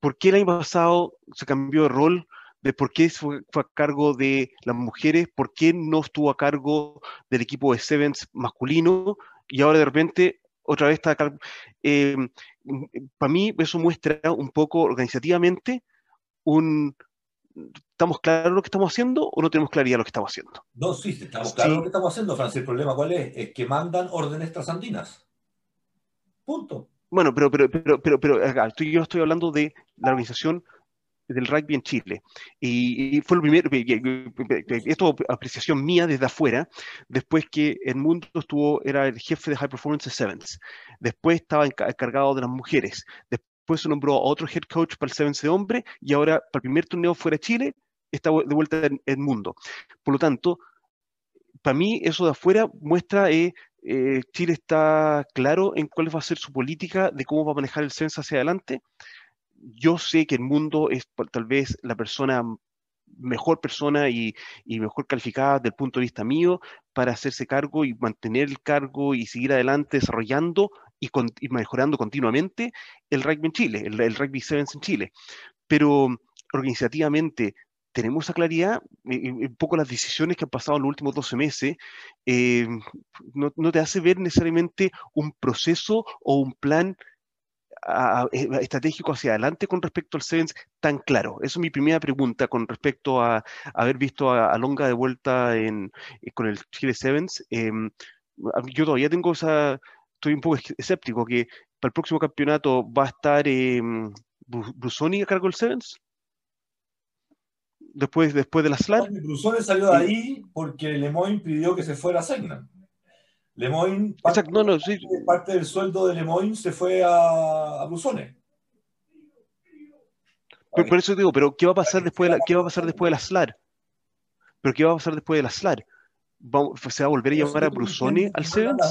¿por qué el año pasado se cambió de rol? de por qué fue, a cargo de las mujeres, por qué no estuvo a cargo del equipo de Sevens masculino y ahora de repente otra vez está eh, para mí eso muestra un poco organizativamente un ¿estamos claros lo que estamos haciendo o no tenemos claridad lo que estamos haciendo? No, sí, estamos claros lo que estamos haciendo, Francis. El problema cuál es? Es que mandan órdenes trasandinas. Punto. Bueno, pero, pero, pero, pero, pero acá, yo estoy hablando de la organización del rugby en Chile. Y, fue lo primero, esto es apreciación mía desde afuera, después que el mundo estuvo, era el jefe de High Performance Sevens, después estaba encargado de las mujeres, después se nombró a otro head coach para el Sevens de hombre y ahora para el primer torneo fuera de Chile está de vuelta en el mundo. Por lo tanto, para mí eso de afuera muestra eh, eh, Chile está claro en cuál va a ser su política de cómo va a manejar el Sevens hacia adelante yo sé que el mundo es tal vez la persona mejor persona y, mejor calificada del punto de vista mío para hacerse cargo y mantener el cargo y seguir adelante desarrollando y, mejorando continuamente el rugby en Chile, el, rugby sevens en Chile. Pero organizativamente tenemos esa claridad, un poco las decisiones que han pasado en los últimos 12 meses, eh, no, no, te hace ver necesariamente un proceso o un plan eh, estratégico hacia adelante con respecto al Sevens tan claro? Esa es mi primera pregunta con respecto a, haber visto a, Longa de vuelta en, eh, con el Chile Sevens. Em, yo todavía tengo esa, estoy un poco escéptico que para el próximo campeonato va a estar eh, Brusoni a cargo del Sevens. Después, después de la SLAR. Brusoni salió de ahí porque Lemoyne pidió que se fuera a Segnan. Lemoyne, parte, parte del sueldo de Lemoyne se fue a, a Brusone. por eso digo, pero ¿qué va a pasar después de la, qué va a pasar después de la SLAR? ¿Pero qué va a pasar después de la SLAR? ¿Se va a volver a llamar a Brusone al Sevens?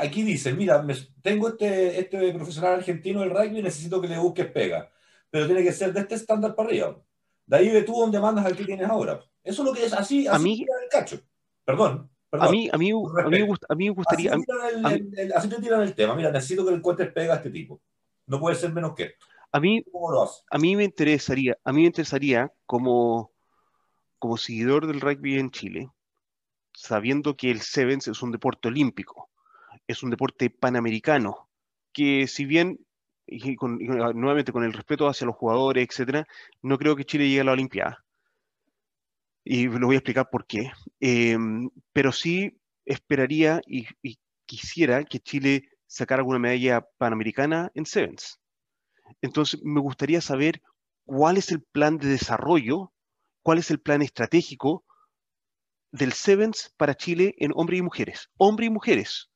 Aquí dice, mira, tengo este, este profesional argentino del rugby y necesito que le busques pega. Pero tiene que ser de este estándar para arriba. De ahí ve tú donde mandas al que tienes ahora. Eso es lo que es así, así a mí, el cacho. Perdón. A mí, a, mí, a, mí a mí me gustaría. Así, te tiran el tema. Mira, necesito que le encuentres pega a este tipo. No puede ser menos que esto. A mí, a mí me interesaría, a mí me interesaría como, como seguidor del rugby en Chile, sabiendo que el Sevens es un deporte olímpico, es un deporte panamericano, que si bien, y nuevamente con el respeto hacia los jugadores, etcétera, no creo que Chile llegue a la Olimpiada y lo voy a explicar por qué. Em, pero sí esperaría y, quisiera que Chile sacara alguna medalla panamericana en Sevens. Entonces, me gustaría saber cuál es el plan de desarrollo, cuál es el plan estratégico del Sevens para Chile en hombres y mujeres. Hombres y mujeres.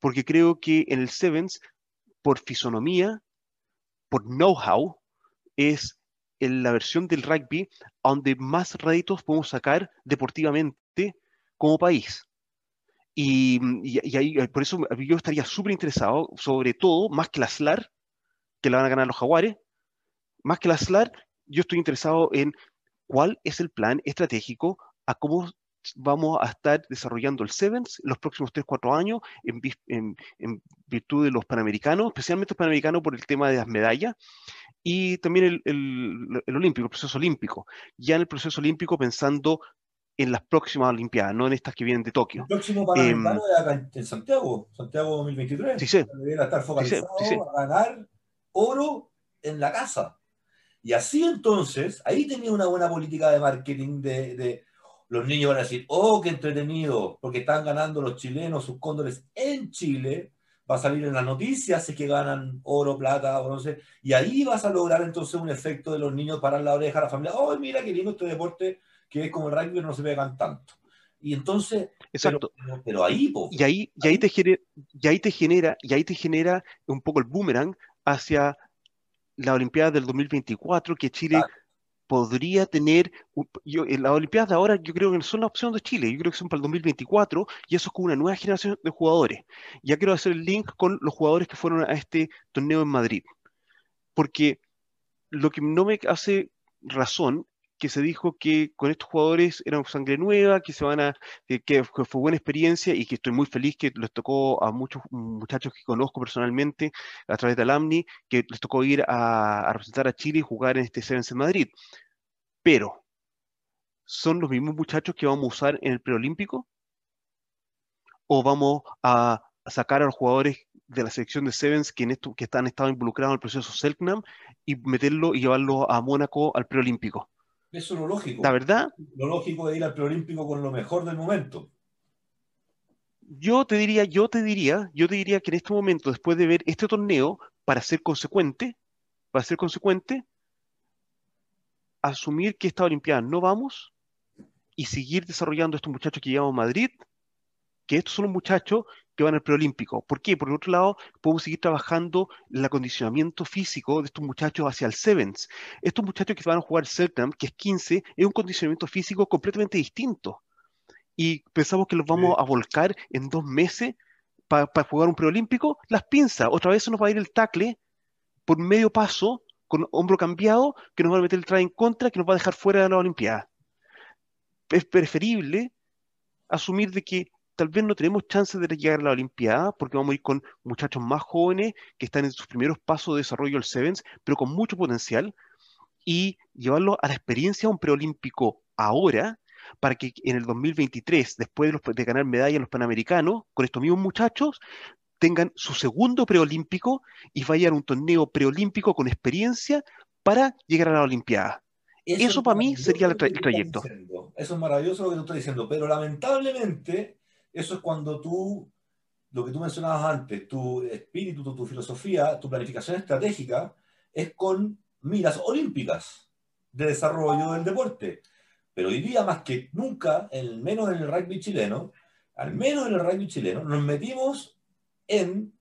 Porque creo que en el Sevens, por fisonomía, por know-how, es en la versión del rugby donde más réditos podemos sacar deportivamente como país. Y, ahí, eh, por eso yo estaría súper interesado, sobre todo, más que la SLAR, que la van a ganar los jaguares, más que la SLAR, yo estoy interesado en cuál es el plan estratégico a cómo vamos a estar desarrollando el Sevens los próximos 3-4 años en, en, virtud de los Panamericanos, especialmente los Panamericanos por el tema de las medallas, y también el, el, olímpico, el proceso olímpico. Ya en el proceso olímpico pensando en las próximas Olimpiadas, no en estas que vienen de Tokio. El próximo Panamericano eh, en Santiago, Santiago 2023. Sí, sí. Debería estar focalizado sí, a ganar oro en la casa. Y así entonces, ahí tenía una buena política de marketing de, de, los niños van a decir, oh, qué entretenido, porque están ganando los chilenos sus cóndores en Chile, va a salir en las noticias si que ganan oro, plata, bronce, y ahí vas a lograr entonces un efecto de los niños para la oreja a la familia, oh, mira qué lindo este deporte, que es como el rugby, no se pegan tanto. Y entonces, Exacto. Pero, ahí, y ahí, y ahí, te genera, y ahí te genera, y ahí te genera un poco el boomerang hacia la Olimpiada del 2024, que Chile podría tener, yo, en las Olimpiadas de ahora yo creo que no son la opción de Chile, yo creo que son para el 2024 y eso es con una nueva generación de jugadores. Ya quiero hacer el link con los jugadores que fueron a este torneo en Madrid, porque lo que no me hace razón que se dijo que con estos jugadores eran sangre nueva, que se van a, que, fue buena experiencia y que estoy muy feliz que les tocó a muchos muchachos que conozco personalmente a través de Alamni, que les tocó ir a, representar a Chile y jugar en este Sevens en Madrid. Pero, ¿son los mismos muchachos que vamos a usar en el preolímpico? ¿O vamos a sacar a los jugadores de la selección de Sevens que, en esto, que están estado involucrados en el proceso Selknam y meterlo y llevarlo a Mónaco al preolímpico. Eso es lo lógico. La verdad. Lo lógico es ir al preolímpico con lo mejor del momento. Yo te diría, yo te diría, yo te diría que en este momento, después de ver este torneo, para ser consecuente, para ser consecuente, asumir que esta Olimpiada no vamos y seguir desarrollando estos muchachos que llevamos a Madrid, que estos son los muchachos que van al preolímpico. ¿Por qué? Por otro lado, podemos seguir trabajando el acondicionamiento físico de estos muchachos hacia el Sevens. Estos muchachos que van a jugar Celtam, que es 15, es un condicionamiento físico completamente distinto. Y pensamos que los vamos a volcar en dos meses para jugar un preolímpico. Las pinzas, otra vez se nos va a ir el tacle por medio paso, con hombro cambiado, que nos va a meter el traje en contra, que nos va a dejar fuera de la Olimpiada. Es preferible asumir de que tal vez no tenemos chance de llegar a la Olimpiada porque vamos a ir con muchachos más jóvenes que están en sus primeros pasos de desarrollo del Sevens, pero con mucho potencial, y llevarlo a la experiencia de un preolímpico ahora, para que en el 2023, después de, ganar medalla en los Panamericanos, con estos mismos muchachos, tengan su segundo preolímpico y vayan a un torneo preolímpico con experiencia para llegar a la Olimpiada. Eso, para mí sería el, trayecto. Eso es maravilloso lo que tú estás diciendo, pero lamentablemente eso es cuando tú, lo que tú mencionabas antes, tu espíritu, tu, filosofía, tu planificación estratégica es con miras olímpicas de desarrollo del deporte. Pero hoy día, más que nunca, al menos en el rugby chileno, al menos en el rugby chileno, nos metimos en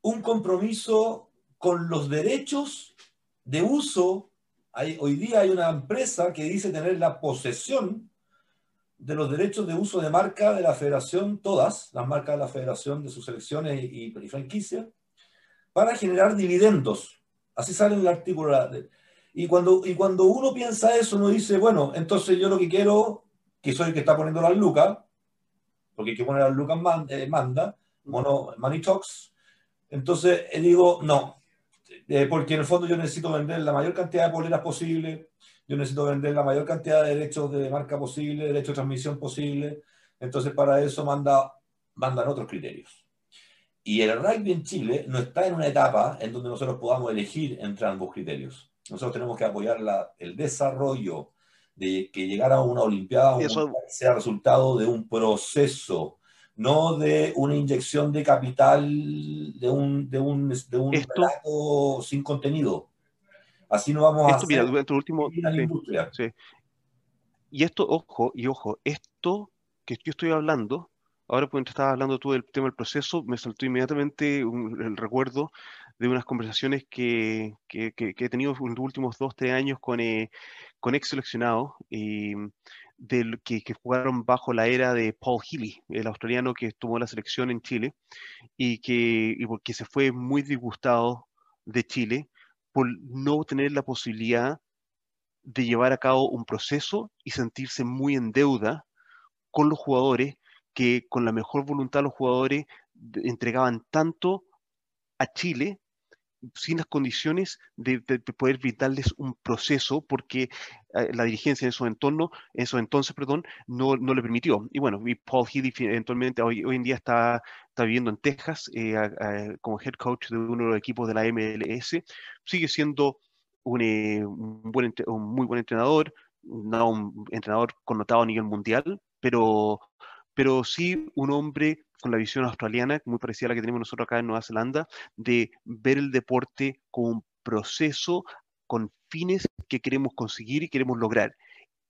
un compromiso con los derechos de uso. Hoy día hay una empresa que dice tener la posesión de los derechos de uso de marca de la federación, todas las marcas de la federación de sus selecciones y, y franquicias, para generar dividendos. Así sale en el artículo. Y cuando, y cuando uno piensa eso, uno dice, bueno, entonces yo lo que quiero, que soy el que está poniendo las lucas, porque hay que poner las lucas eh, manda, mono, money talks, entonces eh, digo, no, eh, porque en el fondo yo necesito vender la mayor cantidad de poleras posible, yo necesito vender la mayor cantidad de derechos de marca posible, derechos de transmisión posible. Entonces, para eso manda, mandan otros criterios. Y el rugby en Chile no está en una etapa en donde nosotros podamos elegir entre ambos criterios. Nosotros tenemos que apoyar la, el desarrollo de que llegar a una Olimpiada sea resultado de un proceso, no de una inyección de capital de un, de un, de un sin contenido. Así no vamos a hacer mira, durante el último, Y esto, ojo, y ojo, esto que yo estoy hablando, ahora cuando estabas hablando tú del tema del proceso, me saltó inmediatamente el recuerdo de unas conversaciones que, que, que, he tenido en los últimos dos, tres años con, eh, con ex seleccionados eh, del, que, jugaron bajo la era de Paul Healy, el australiano que tomó la selección en Chile y que porque se fue muy disgustado de Chile por no tener la posibilidad de llevar a cabo un proceso y sentirse muy en deuda con los jugadores que con la mejor voluntad los jugadores entregaban tanto a Chile sin las condiciones de, poder brindarles un proceso porque eh, la dirigencia en esos entornos, en esos entonces, perdón, no, no, le permitió. Y bueno, y Paul Healy eventualmente hoy, hoy en día está, está viviendo en Texas eh, como head coach de uno de los equipos de la MLS. Sigue siendo un, eh, un, buen, un muy buen entrenador, no un entrenador connotado a nivel mundial, pero, pero sí un hombre con la visión australiana, muy parecida a la que tenemos nosotros acá en Nueva Zelanda, de ver el deporte como un proceso con fines que queremos conseguir y queremos lograr.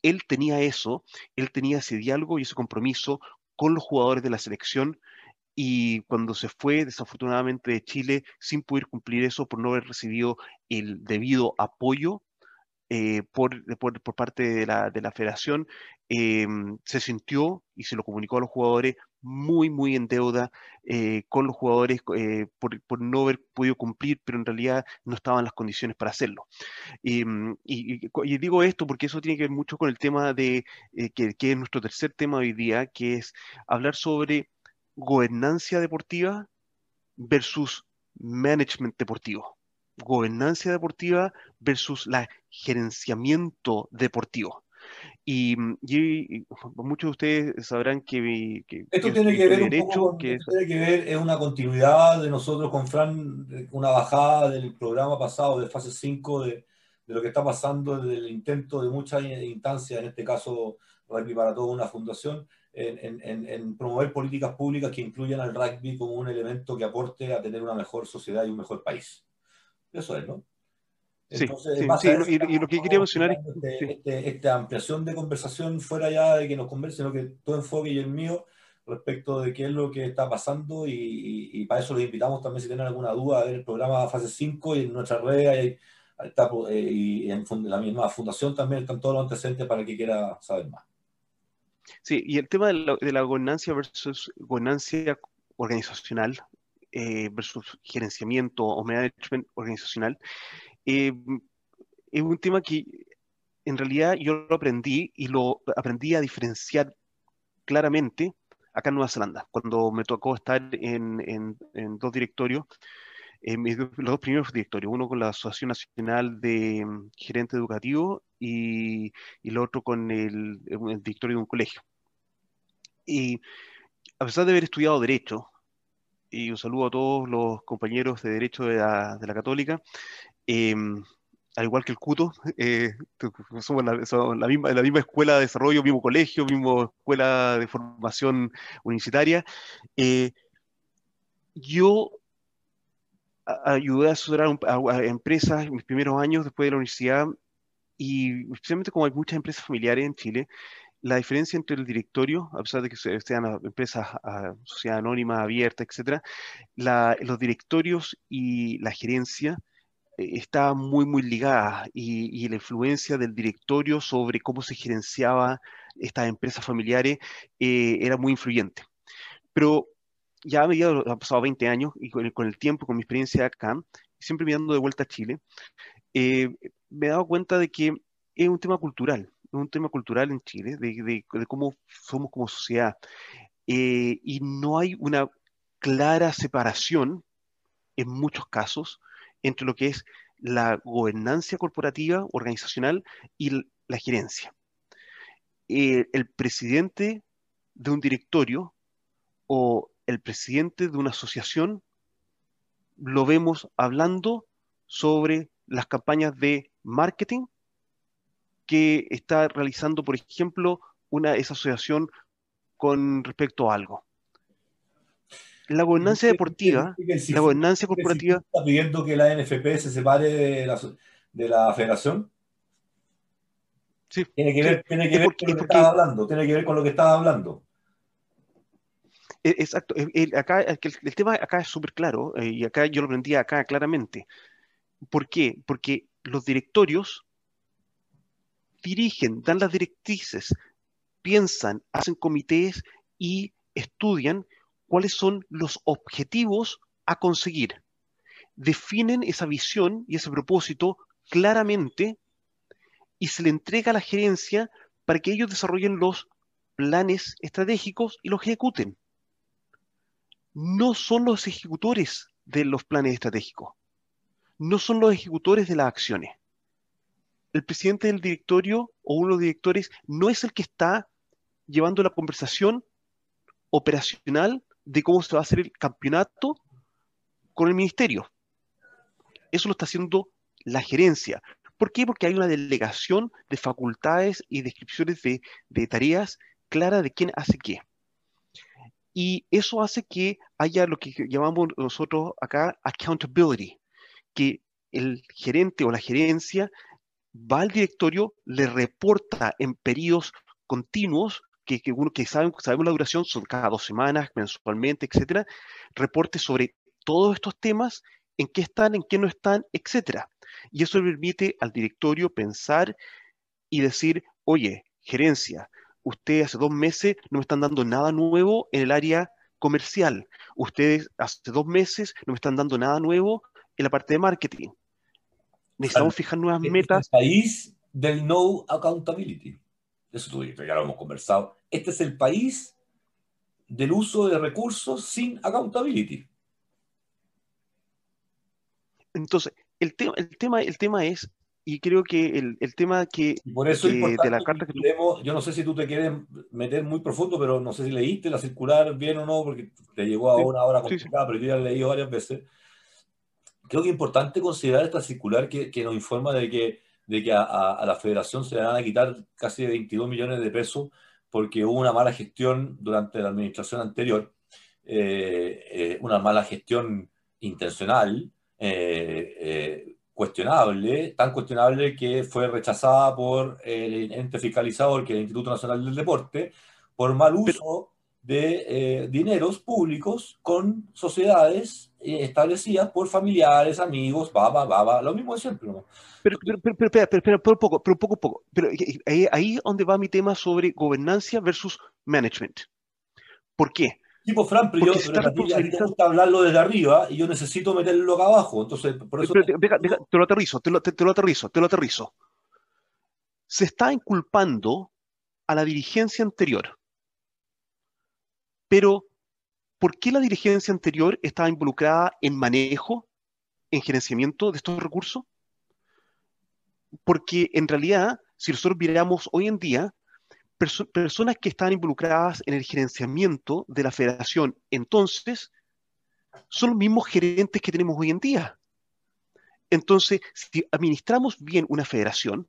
Él tenía eso, él tenía ese diálogo y ese compromiso con los jugadores de la selección y cuando se fue desafortunadamente de Chile sin poder cumplir eso por no haber recibido el debido apoyo eh, por, parte de la, de la federación, em, se sintió y se lo comunicó a los jugadores muy, muy en deuda eh, con los jugadores eh, por, no haber podido cumplir, pero en realidad no estaban las condiciones para hacerlo. Mm, y, digo esto porque eso tiene que ver mucho con el tema de, eh, que, que, es nuestro tercer tema hoy día, que es hablar sobre gobernancia deportiva versus management deportivo. Gobernancia deportiva versus la gerenciamiento deportivo. Y, mm, (laughs) muchos de ustedes sabrán que, esto tiene que ver derecho, que tiene que ver es una continuidad de nosotros con Fran, una bajada del programa pasado de fase 5 de, de, lo que está pasando, del intento de muchas instancias, en este caso Rugby para toda una fundación, en, en, en, promover políticas públicas que incluyan al rugby como un elemento que aporte a tener una mejor sociedad y un mejor país. Eso es, ¿no? Sí, y, lo que quería mencionar es este, este, esta ampliación de conversación fuera ya de que nos converse, sino que tu enfoque y el mío respecto de qué es lo que está pasando y, para eso les invitamos también si tienen alguna duda a ver el programa fase 5 y en nuestra red está, eh, y en la misma fundación también están todos los antecedentes para el que quiera saber más. Sí, y el tema de la, de gobernanza versus gobernanza organizacional eh, versus gerenciamiento o management organizacional eh, es un tema que en realidad yo lo aprendí y lo aprendí a diferenciar claramente acá en Nueva Zelanda, cuando me tocó estar en, dos directorios, los dos primeros directorios, uno con la Asociación Nacional de mm, Gerentes Educativos y, el otro con el, directorio de un colegio. Y a pesar de haber estudiado Derecho, y un saludo a todos los compañeros de Derecho de la Católica, Em, al igual que el CUTO, eh, somos la, misma, la misma escuela de desarrollo, mismo colegio, misma escuela de formación universitaria. Eh, yo ayudé a asesorar a, empresas en mis primeros años después de la universidad y especialmente como hay muchas empresas familiares en Chile, la diferencia entre el directorio, a pesar de que sean empresas, a, sociedad anónima, abierta, etcétera, los directorios y la gerencia eh, está muy, muy ligada y, la influencia del directorio sobre cómo se gerenciaba estas empresas familiares eh, era muy influyente. Pero ya a medida, han pasado 20 años y con el, tiempo, con mi experiencia acá, siempre mirando de vuelta a Chile, eh, me he dado cuenta de que es un tema cultural, es un tema cultural en Chile, de cómo somos como sociedad. y no hay una clara separación en muchos casos entre lo que es la gobernanza corporativa, organizacional y la gerencia. Eh, el presidente de un directorio o el presidente de una asociación lo vemos hablando sobre las campañas de marketing que está realizando, por ejemplo, una esa asociación con respecto a algo la gobernanza deportiva, la gobernanza corporativa. ¿Está pidiendo que la NFP se separe de la, de la federación? Sí. Tiene que ver, tiene que ver con lo que estaba hablando, tiene que ver con lo que estaba hablando. E, exacto, el, acá, el, tema acá es súper claro, eh, y acá yo lo aprendí acá claramente. ¿Por qué? Porque los directorios dirigen, dan las directrices, piensan, hacen comités y estudian cuáles son los objetivos a conseguir. Definen esa visión y ese propósito claramente y se le entrega a la gerencia para que ellos desarrollen los planes estratégicos y los ejecuten. No son los ejecutores de los planes estratégicos, no son los ejecutores de las acciones. El presidente del directorio o uno de los directores no es el que está llevando la conversación operacional de cómo se va a hacer el campeonato con el ministerio. Eso lo está haciendo la gerencia. ¿Por qué? Porque hay una delegación de facultades y descripciones de, tareas claras de quién hace qué. Y eso hace que haya lo que llamamos nosotros acá accountability, que el gerente o la gerencia va al directorio, le reporta en periodos continuos que, uno que sabe, sabemos la duración, son cada dos semanas, mensualmente, etcétera, reporte sobre todos estos temas, en qué están, en qué no están, etcétera. Y eso le permite al directorio pensar y decir, oye, gerencia, ustedes hace dos meses no me están dando nada nuevo en el área comercial. Ustedes hace dos meses no me están dando nada nuevo en la parte de marketing. Necesitamos fijar nuevas metas. el país del no accountability. Eso tú ya lo hemos conversado. Este es el país del uso de recursos sin accountability. Entonces, el, tema el, tema, el tema es, y creo que el, el tema que, Y por eso es que importante de la carta que tú, yo no sé si tú te quieres meter muy profundo, pero no sé si leíste la circular bien o no, porque te llegó a Sí, una hora sí, sí. complicada, pero yo ya la he leído varias veces. Creo que es importante considerar esta circular que, que nos informa de que, de que a, a- a la federación se le van a quitar casi 22 millones de pesos porque hubo una mala gestión durante la administración anterior, eh, eh, una mala gestión intencional, eh, cuestionable, tan cuestionable que fue rechazada por el ente fiscalizador, que es el Instituto Nacional del Deporte, por mal uso de dineros públicos con sociedades establecidas por familiares, amigos, baba, baba, lo mismo de siempre. ¿no? Pero, pero, pero, pero, espera, pero, espera, pero un poco, pero un poco, poco. Pero eh, ahí, ahí donde va mi tema sobre gobernancia versus management. ¿Por qué? Tipo, Fran, pero, yo, Porque se pero a responsabilizando- gusta hablarlo desde arriba y yo necesito meterlo acá abajo. Entonces, por eso. Pero deja- deja- te lo aterrizo, te lo, te- te lo aterrizo, te lo aterrizo. Se está inculpando a la dirigencia anterior. Pero, ¿por qué la dirigencia anterior estaba involucrada en manejo, en gerenciamiento de estos recursos? Porque en realidad, si nosotros miramos hoy en día, perso- personas que están involucradas en el gerenciamiento de la federación, entonces, son los mismos gerentes que tenemos hoy en día. Entonces, si administramos bien una federación,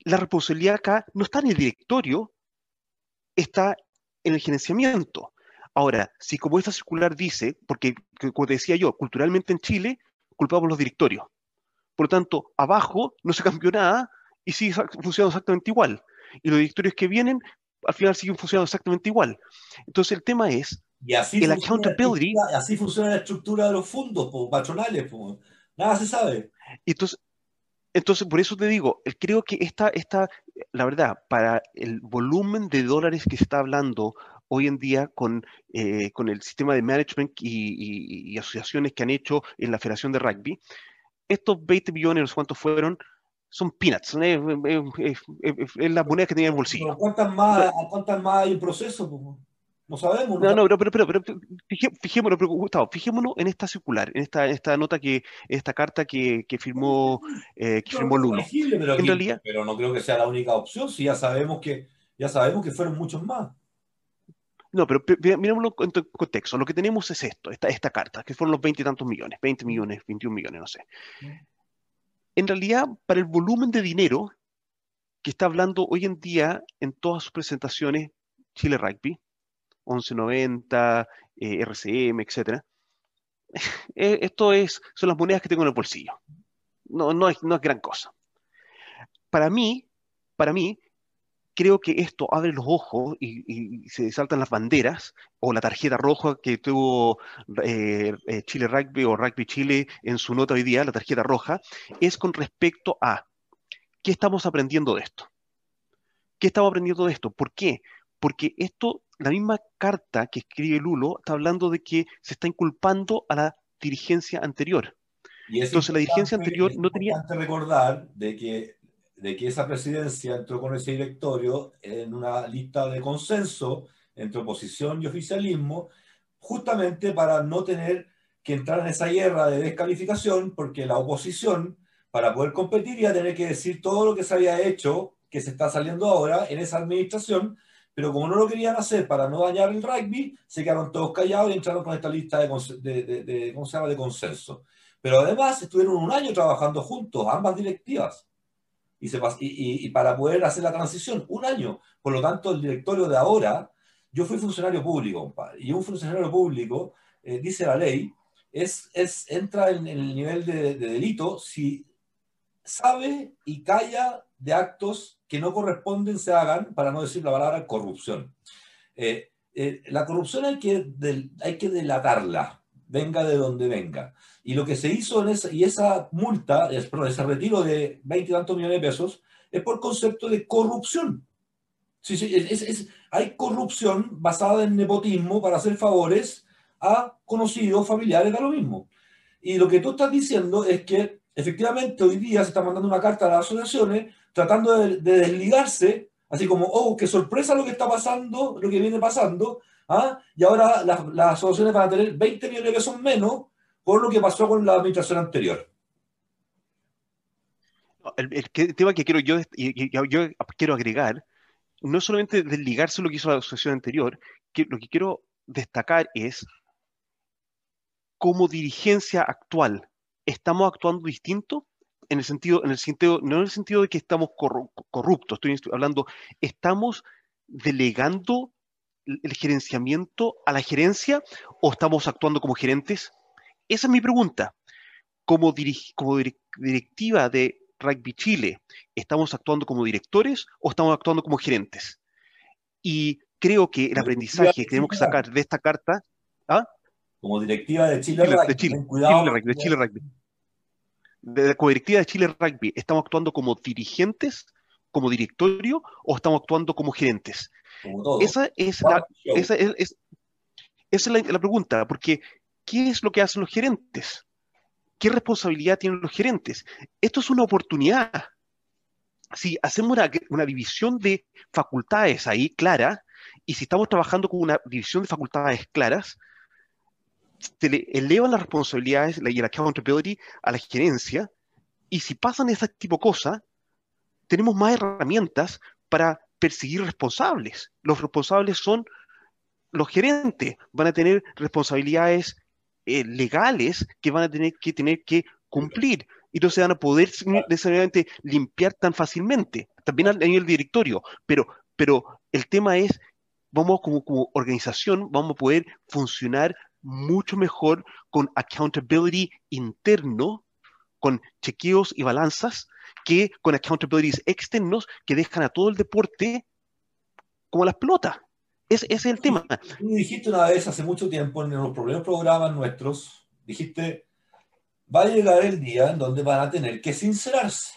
la responsabilidad acá no está en el directorio, está en el gerenciamiento. Ahora, si como esta circular dice, porque que- como te decía yo, culturalmente en Chile culpamos los directorios. Por lo tanto, abajo no se cambió nada y sigue funcionando exactamente igual. Y los directorios que vienen, al final siguen funcionando exactamente igual. Entonces, el tema es, Y así el accountability- así funciona la estructura de los fondos po, patronales. po. Nada se sabe. Entonces, entonces, por eso te digo, creo que esta, esta, la verdad, para el volumen de dólares que se está hablando hoy en día con, eh, con el sistema de management y, y- y asociaciones que han hecho en la Federación de Rugby, estos 20 millones, cuántos fueron, son peanuts, son, eh, eh, eh, eh, es la moneda que tenía en el bolsillo. Pero ¿cuántas más, ¿a cuántas más hay en proceso? po? No sabemos. No, no, pero, pero, pero, pero fijémonos, pero, Gustavo, fijémonos en esta circular, en esta, esta nota que, esta carta que, que firmó, eh, que No, firmó elegible, pero, En aquí- realidad- pero no creo que sea la única opción, si ya sabemos que, ya sabemos que fueron muchos más. No, pero pe- pe- mirémoslo en contexto. Lo que tenemos es esto, esta, esta carta, que fueron los 20 y tantos millones, 20 millones, 21 millones, no sé. En realidad, para el volumen de dinero que está hablando hoy en día en todas sus presentaciones Chile Rugby, 1190, eh, RCM, etcétera, (laughs) eh, esto es, son las monedas que tengo en el bolsillo. No, no, es, no es gran cosa. Para mí, para mí, creo que esto abre los ojos y, y se saltan las banderas o la tarjeta roja que tuvo eh, eh, Chile Rugby o Rugby Chile en su nota hoy día, la tarjeta roja, es con respecto a qué estamos aprendiendo de esto. ¿Qué estamos aprendiendo de esto? ¿Por qué? Porque esto, la misma carta que escribe Lulo, está hablando de que se está inculpando a la dirigencia anterior. Y Entonces, la dirigencia anterior no tenía- importante recordar de que, de que esa presidencia entró con ese directorio en una lista de consenso entre oposición y oficialismo, justamente para no tener que entrar en esa guerra de descalificación, porque la oposición, para poder competir, iba a tener que decir todo lo que se había hecho, que se está saliendo ahora en esa administración, pero como no lo querían hacer para no dañar el rugby, se quedaron todos callados y entraron con esta lista de, de- de- de- ¿cómo se llama? de consenso. Pero además estuvieron un año trabajando juntos, ambas directivas, y, se y, y- para poder hacer la transición, un año. Por lo tanto, el directorio de ahora, yo fui funcionario público, compadre, y un funcionario público, eh, dice la ley, es, es, entra en, el nivel de, de delito si sabe y calla de actos que no corresponden se hagan, para no decir la palabra corrupción. Eh, eh, la corrupción hay que, hay que delatarla, venga de donde venga. Y lo que se hizo en esa, y esa multa, es, perdón, ese retiro de 20 y tantos millones de pesos, es por concepto de corrupción. Sí, sí, hay corrupción basada en nepotismo para hacer favores a conocidos, familiares, da lo mismo. Y lo que tú estás diciendo es que efectivamente hoy día se está mandando una carta a las asociaciones tratando de, desligarse, así como, oh, qué sorpresa lo que está pasando, lo que viene pasando, ¿ah? y ahora las, las asociaciones van a tener 20 millones de pesos menos por lo que pasó con la administración anterior. El, tema que quiero yo, quiero agregar, no solamente desligarse lo que hizo la asociación anterior, que lo que quiero destacar es como dirigencia actual, ¿estamos actuando distinto? En el sentido, en el sentido, no en el sentido de que estamos corruptos, estoy hablando, estamos delegando el gerenciamiento a la gerencia o estamos actuando como gerentes? Esa es mi pregunta. Como, como directiva de Rugby Chile, ¿estamos actuando como directores o estamos actuando como gerentes? Y creo que el aprendizaje que tenemos que sacar de esta carta... ¿ah? Como directiva de Chile, Rugby. De Chile, Rugby, de Chile Rugby. De, como directiva de Chile Rugby, ¿estamos actuando como dirigentes, como directorio o estamos actuando como gerentes? Esa es, la, esa es, esa es la, pregunta, porque ¿qué es lo que hacen los gerentes? ¿Qué responsabilidad tienen los gerentes? Esto es una oportunidad. Si hacemos una, división de facultades ahí clara, y si estamos trabajando con una división de facultades claras, se le elevan las responsabilidades y la accountability a la gerencia, y si pasan ese tipo de cosas, tenemos más herramientas para perseguir responsables. Los responsables son los gerentes, van a tener responsabilidades eh, legales que van a tener que tener que cumplir. Y no se van a poder necesariamente limpiar tan fácilmente, también a nivel directorio, pero, pero el tema es, vamos como, como organización, vamos a poder funcionar mucho mejor con accountability interno, con chequeos y balanzas, que con accountabilities externos que dejan a todo el deporte como las pelotas. Ese, es el tema. Tú dijiste una vez hace mucho tiempo en los primeros programas nuestros, dijiste, va a llegar el día en donde van a tener que sincerarse.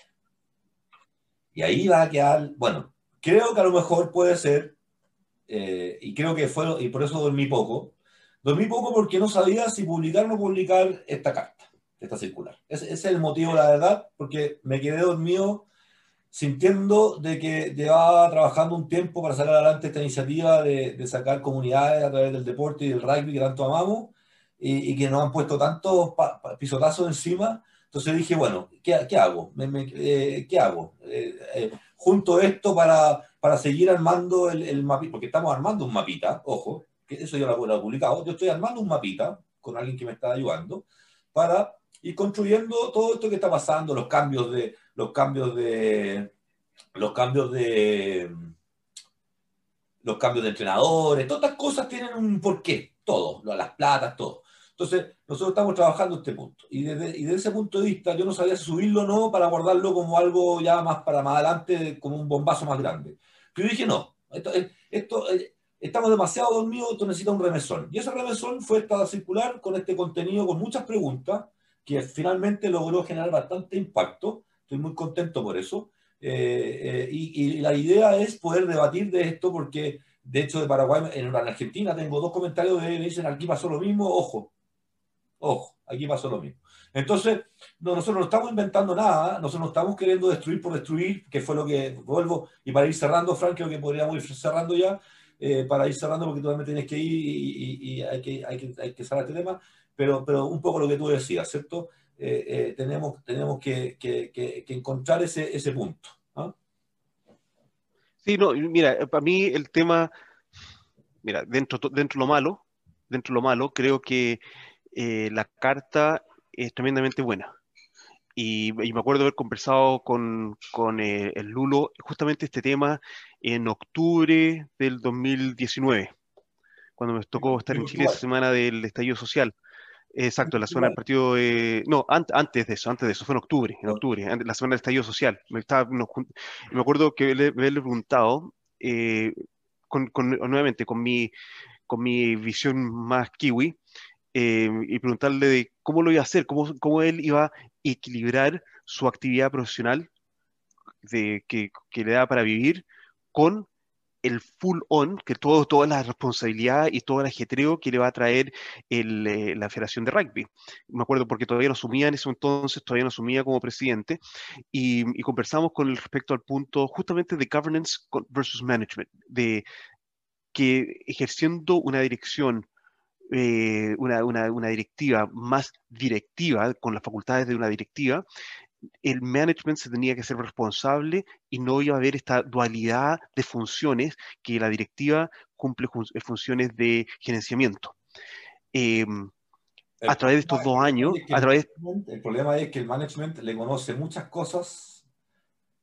Y ahí va a quedar, bueno, creo que a lo mejor puede ser, eh, y creo que fue, y por eso dormí poco, dormí poco porque no sabía si publicar o no publicar esta carta, esta circular. Ese, es el motivo, la verdad, porque me quedé dormido sintiendo de que llevaba trabajando un tiempo para sacar adelante esta iniciativa de, de sacar comunidades a través del deporte y del rugby que tanto amamos y, y que nos han puesto tantos pisotazos encima. Entonces dije, bueno, ¿qué, qué hago? Me, eh, ¿Qué hago? Eh, eh, junto esto para, para seguir armando el, el mapita, porque estamos armando un mapita, ojo, que eso yo lo, lo he publicado, yo estoy armando un mapita con alguien que me está ayudando para ir construyendo todo esto que está pasando, los cambios de, los cambios de los cambios de los cambios de entrenadores, todas estas cosas tienen un porqué, todo, las platas, todo. Entonces, nosotros estamos trabajando este punto. Y desde, y desde ese punto de vista, yo no sabía si subirlo o no para guardarlo como algo ya más para más adelante, como un bombazo más grande. Pero dije, no, esto, esto estamos demasiado dormidos, esto necesita un remesón. Y ese remesón fue esta circular con este contenido, con muchas preguntas, que finalmente logró generar bastante impacto estoy muy contento por eso. Eh, eh, y, la idea es poder debatir de esto porque, de hecho, de Paraguay, en, Argentina tengo dos comentarios de me dicen, aquí pasó lo mismo, ojo, ojo, aquí pasó lo mismo. Entonces, nosotros no estamos inventando nada, nosotros no estamos queriendo destruir por destruir, que fue lo que vuelvo, y para ir cerrando, Frank, creo que podríamos ir cerrando ya, eh, para ir cerrando porque tú también tienes que ir y, hay, que, hay, que, hay que cerrar este tema, pero, pero un poco lo que tú decías, ¿cierto? Eh, eh, tenemos, tenemos que, encontrar ese, ese punto. Sí, no, mira, para mí el tema, mira, dentro, dentro de lo malo, dentro de lo malo, creo que eh, la carta es tremendamente buena. Y, me acuerdo haber conversado con, con el Lulo justamente este tema en octubre del 2019, cuando me tocó estar en Chile esa semana del estallido social. Exacto, la semana del partido. no, antes de eso, antes de eso, fue en octubre, en octubre, la semana del estallido social. Me, estaba, me acuerdo que le, haberle preguntado, eh, con, nuevamente, con mi, con mi visión más kiwi, eh, y preguntarle de cómo lo iba a hacer, cómo, cómo él iba a equilibrar su actividad profesional de, que, que le da para vivir con el full on, que todo, toda la responsabilidad y todo el ajetreo que le va a traer el, eh, la Federación de Rugby. Me acuerdo porque todavía no asumía en ese entonces, todavía no asumía como presidente, y, conversamos con respecto al punto justamente de governance versus management, de que ejerciendo una dirección eh, una, una, una, directiva más directiva, con las facultades de una directiva, el management se tenía que ser responsable y no iba a haber esta dualidad de funciones que la directiva cumple eh, funciones de gerenciamiento. Eh, a través de estos dos años, a través... El problema es que el management le conoce muchas cosas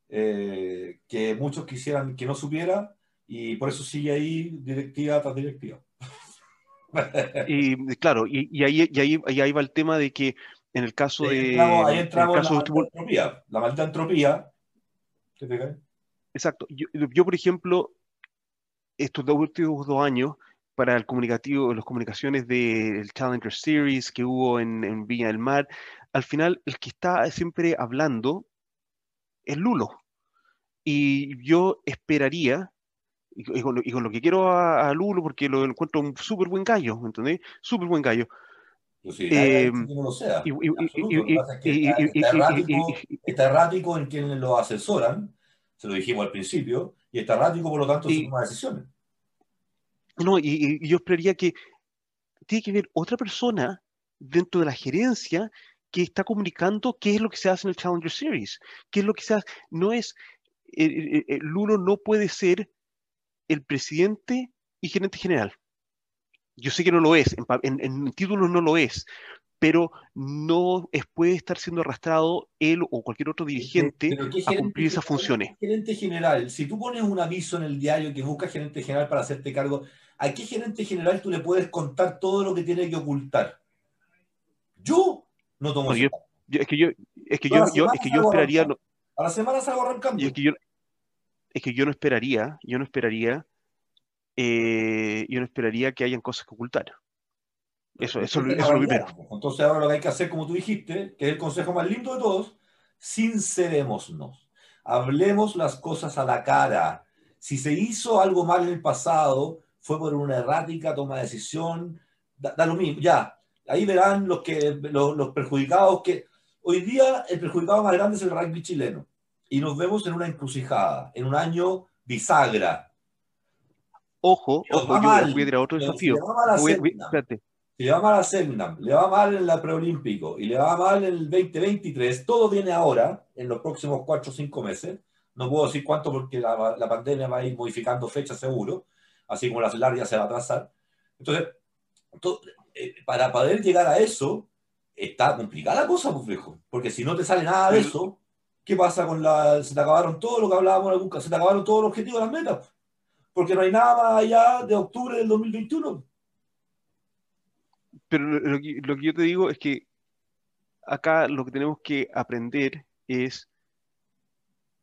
eh, que muchos quisieran que no supiera y por eso sigue ahí directiva tras directiva. y claro, y, y, ahí, y, ahí, y ahí va el tema de que en el caso de. ahí entramos en, la, entropía, la maldita entropía. Exacto. Yo, yo, por ejemplo, estos dos últimos dos años, para el comunicativo, las comunicaciones del Challenger Series que hubo en, en Viña del Mar, al final el que está siempre hablando es Lulo. Y yo esperaría, y con, y con lo que quiero a, a, Lulo, porque lo encuentro un súper buen gallo, ¿entendés? Súper buen gallo. Está errático en quienes lo asesoran, se lo dijimos al principio, y está errático, por lo tanto, se toma decisiones. No, y, yo esperaría que tiene que haber otra persona dentro de la gerencia que está comunicando qué es lo que se hace en el Challenger Series, qué es lo que se hace. No es, el, el Lulo no puede ser el presidente y gerente general. Yo sé que no lo es, en, en, títulos no lo es, pero no es, puede estar siendo arrastrado él o cualquier otro dirigente a cumplir esas funciones. Gerente general, si tú pones un aviso en el diario que busca gerente general para hacerte cargo, ¿a qué gerente general tú le puedes contar todo lo que tiene que ocultar? Yo no tomo no, yo, yo, es que yo, es que yo, yo, es que yo esperaría. No, a la semana salgo arrancando. Es que yo, es que yo no esperaría, yo no esperaría eh, yo no esperaría que hayan cosas que ocultar. Eso, eso, eso es lo primero. Entonces ahora lo que hay que hacer, como tú dijiste, que es el consejo más lindo de todos, sincerémonos. Hablemos las cosas a la cara. Si se hizo algo mal en el pasado, fue por una errática toma de decisión, da, da lo mismo, ya. Ahí verán los, que, los, los perjudicados que... Hoy día el perjudicado más grande es el rugby chileno. Y nos vemos en una encrucijada, en un año bisagra Ojo, ojo, yo mal, voy a tirar otro desafío. Le va mal a voy, voy, le va mal a Selnam, le va mal en la preolímpico y le va mal en el 2023, todo viene ahora, en los próximos 4 o 5 meses. No puedo decir cuánto porque la, la, pandemia va a ir modificando fechas seguro, así como la larga se va a atrasar. Entonces, todo, eh, para poder llegar a eso, está complicada la cosa, pues viejo, porque si no te sale nada de eso, ¿qué pasa con la... Se te acabaron todo lo que hablábamos en algún caso, se te acabaron todos los objetivos de las metas porque no hay nada allá de octubre del 2021. Pero lo que, lo que yo te digo es que acá lo que tenemos que aprender es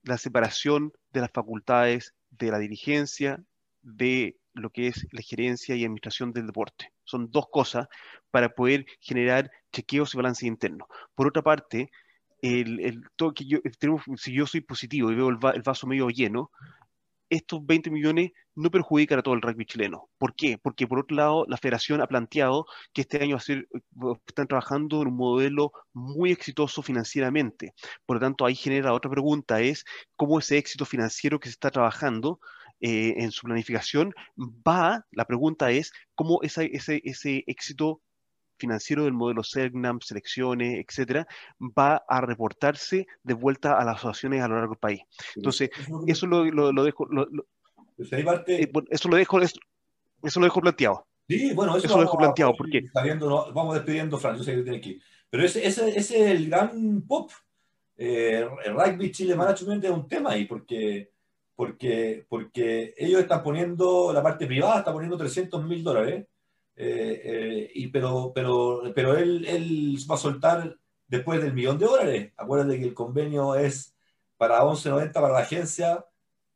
la separación de las facultades de la dirigencia, de lo que es la gerencia y administración del deporte. Son dos cosas para poder generar chequeos y balance interno. Por otra parte, si yo soy positivo y veo el, vaso medio lleno, estos 20 millones no perjudican a todo el rugby chileno. ¿Por qué? Porque por otro lado, la federación ha planteado que este año están trabajando en un modelo muy exitoso financieramente. Por lo tanto, ahí genera otra pregunta, es cómo ese éxito financiero que se está trabajando eh, en su planificación va, la pregunta es, cómo ese, ese éxito financiero del modelo CERNAM, selecciones, etcétera, va a reportarse de vuelta a las asociaciones a lo largo del país. Entonces, eso lo, lo, lo dejo, lo, pues parte... eh, eso lo dejo, eso, eso, lo dejo planteado. Sí, bueno, eso, eso lo dejo planteado, porque viendo, vamos despidiendo, Fran, yo sé que tiene que ir. Pero ese, ese, ese es el gran pop. Eh, el rugby Chile Management es un tema ahí, porque, porque, porque ellos están poniendo, la parte privada está poniendo 300 mil dólares eh, eh, y, pero, pero, pero él, él va a soltar después del millón de dólares. Acuérdate que el convenio es para 11.90 para la agencia,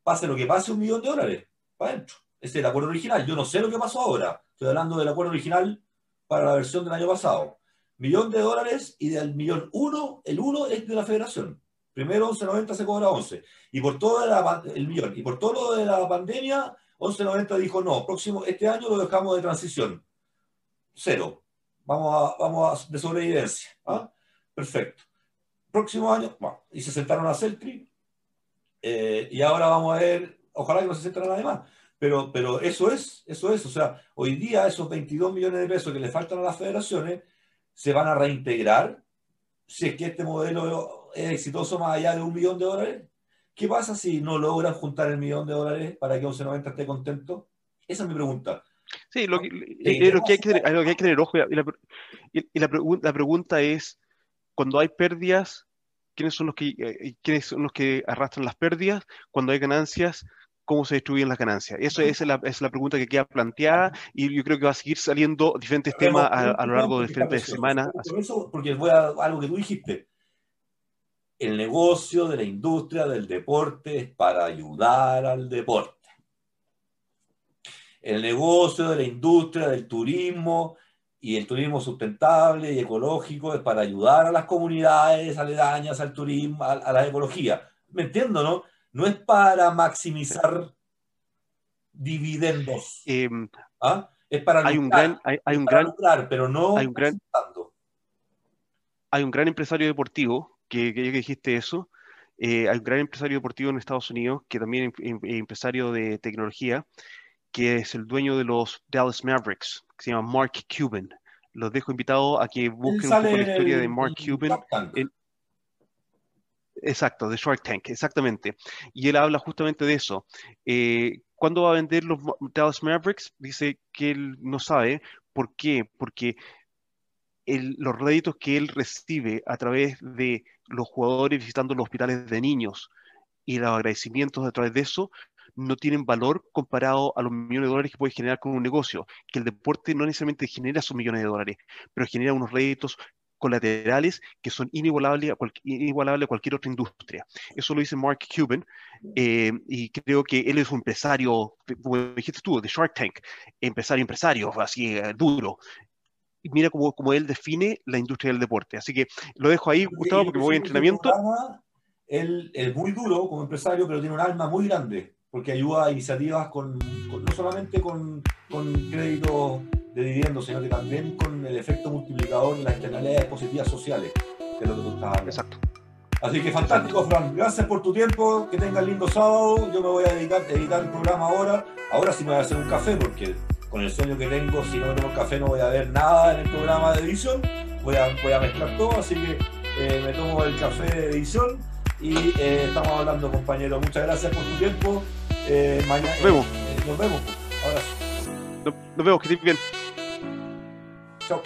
pase lo que pase, un millón de dólares para adentro. Es el acuerdo original. Yo no sé lo que pasó ahora. Estoy hablando del acuerdo original para la versión del año pasado. Millón de dólares y del millón uno, el uno es de la federación. Primero 11.90 se cobra 11. Y por todo el millón. Y por todo lo de la pandemia, 1190 dijo, no, próximo, este año lo dejamos de transición. Cero. Vamos a, vamos a, de sobrevivencia. ¿ah? Perfecto. Próximo año, y se sentaron a Celtri, eh, y ahora vamos a ver, ojalá que no se sientan nadie más. Pero, pero eso es, eso es. O sea, hoy día esos 22 millones de pesos que le faltan a las federaciones se van a reintegrar si es que este modelo es exitoso más allá de un millón de dólares. ¿Qué pasa si no logran juntar el millón de dólares para que 1190 esté contento? Esa es mi pregunta. Sí, lo que, eh, lo que, hay, que tener, lo que hay que tener ojo, y la, y la, la pregunta es, cuando hay pérdidas, ¿quiénes son, los que, eh, ¿quiénes son los que arrastran las pérdidas? Cuando hay ganancias, ¿cómo se distribuyen las ganancias? Eso es la, es la pregunta que queda planteada y yo creo que va a seguir saliendo diferentes temas a, a, lo largo de diferentes semanas. Por eso, porque voy a algo que tú dijiste el negocio de la industria del deporte es para ayudar al deporte. El negocio de la industria del turismo y el turismo sustentable y ecológico es para ayudar a las comunidades aledañas al turismo, a, la ecología. ¿Me entiendo, no? No es para maximizar dividendos. Em, ¿Ah? Es para hay un gran, hay, un gran, lucrar, pero no hay un gran, hay un gran empresario deportivo que, que, dijiste eso. Eh, hay un gran empresario deportivo en Estados Unidos, que también es empresario de tecnología, que es el dueño de los Dallas Mavericks, que se llama Mark Cuban. Los dejo invitados a que busquen un poco la historia de Mark Cuban. exacto, de Shark Tank, exactamente. Y él habla justamente de eso. Eh, ¿Cuándo va a vender los Dallas Mavericks? Dice que él no sabe. ¿Por qué? Porque los réditos que él recibe a través de los jugadores visitando los hospitales de niños y los agradecimientos a través de eso no tienen valor comparado a los millones de dólares que puede generar con un negocio, que el deporte no necesariamente genera esos millones de dólares, pero genera unos réditos colaterales que son inigualables a, a cualquier otra industria. Eso lo dice Mark Cuban eh, y creo que él es un empresario, como dijiste tú, de Shark Tank, empresario, empresario, así eh, duro, y mira cómo, cómo, él define la industria del deporte. Así que lo dejo ahí, Gustavo, porque me voy a entrenamiento. Él es muy duro como empresario, pero tiene un alma muy grande, porque ayuda a iniciativas con, no solamente con, con créditos de dividendos, sino que también con el efecto multiplicador de las externalidades positivas sociales, que es lo que tú estás hablando. Exacto. Así que fantástico, Fran. Gracias por tu tiempo. Que tengas lindo sábado. Yo me voy a dedicar a editar el programa ahora. Ahora sí me voy a hacer un café porque con el sueño que tengo, si no tomo café no voy a ver nada en el programa de edición, voy a, voy a mezclar todo, así que eh, me tomo el café de edición y eh, estamos hablando compañero. Muchas gracias por tu tiempo. Eh, mañana, nos vemos. nos vemos. Ahora Nos, nos vemos, que estés bien. Chao.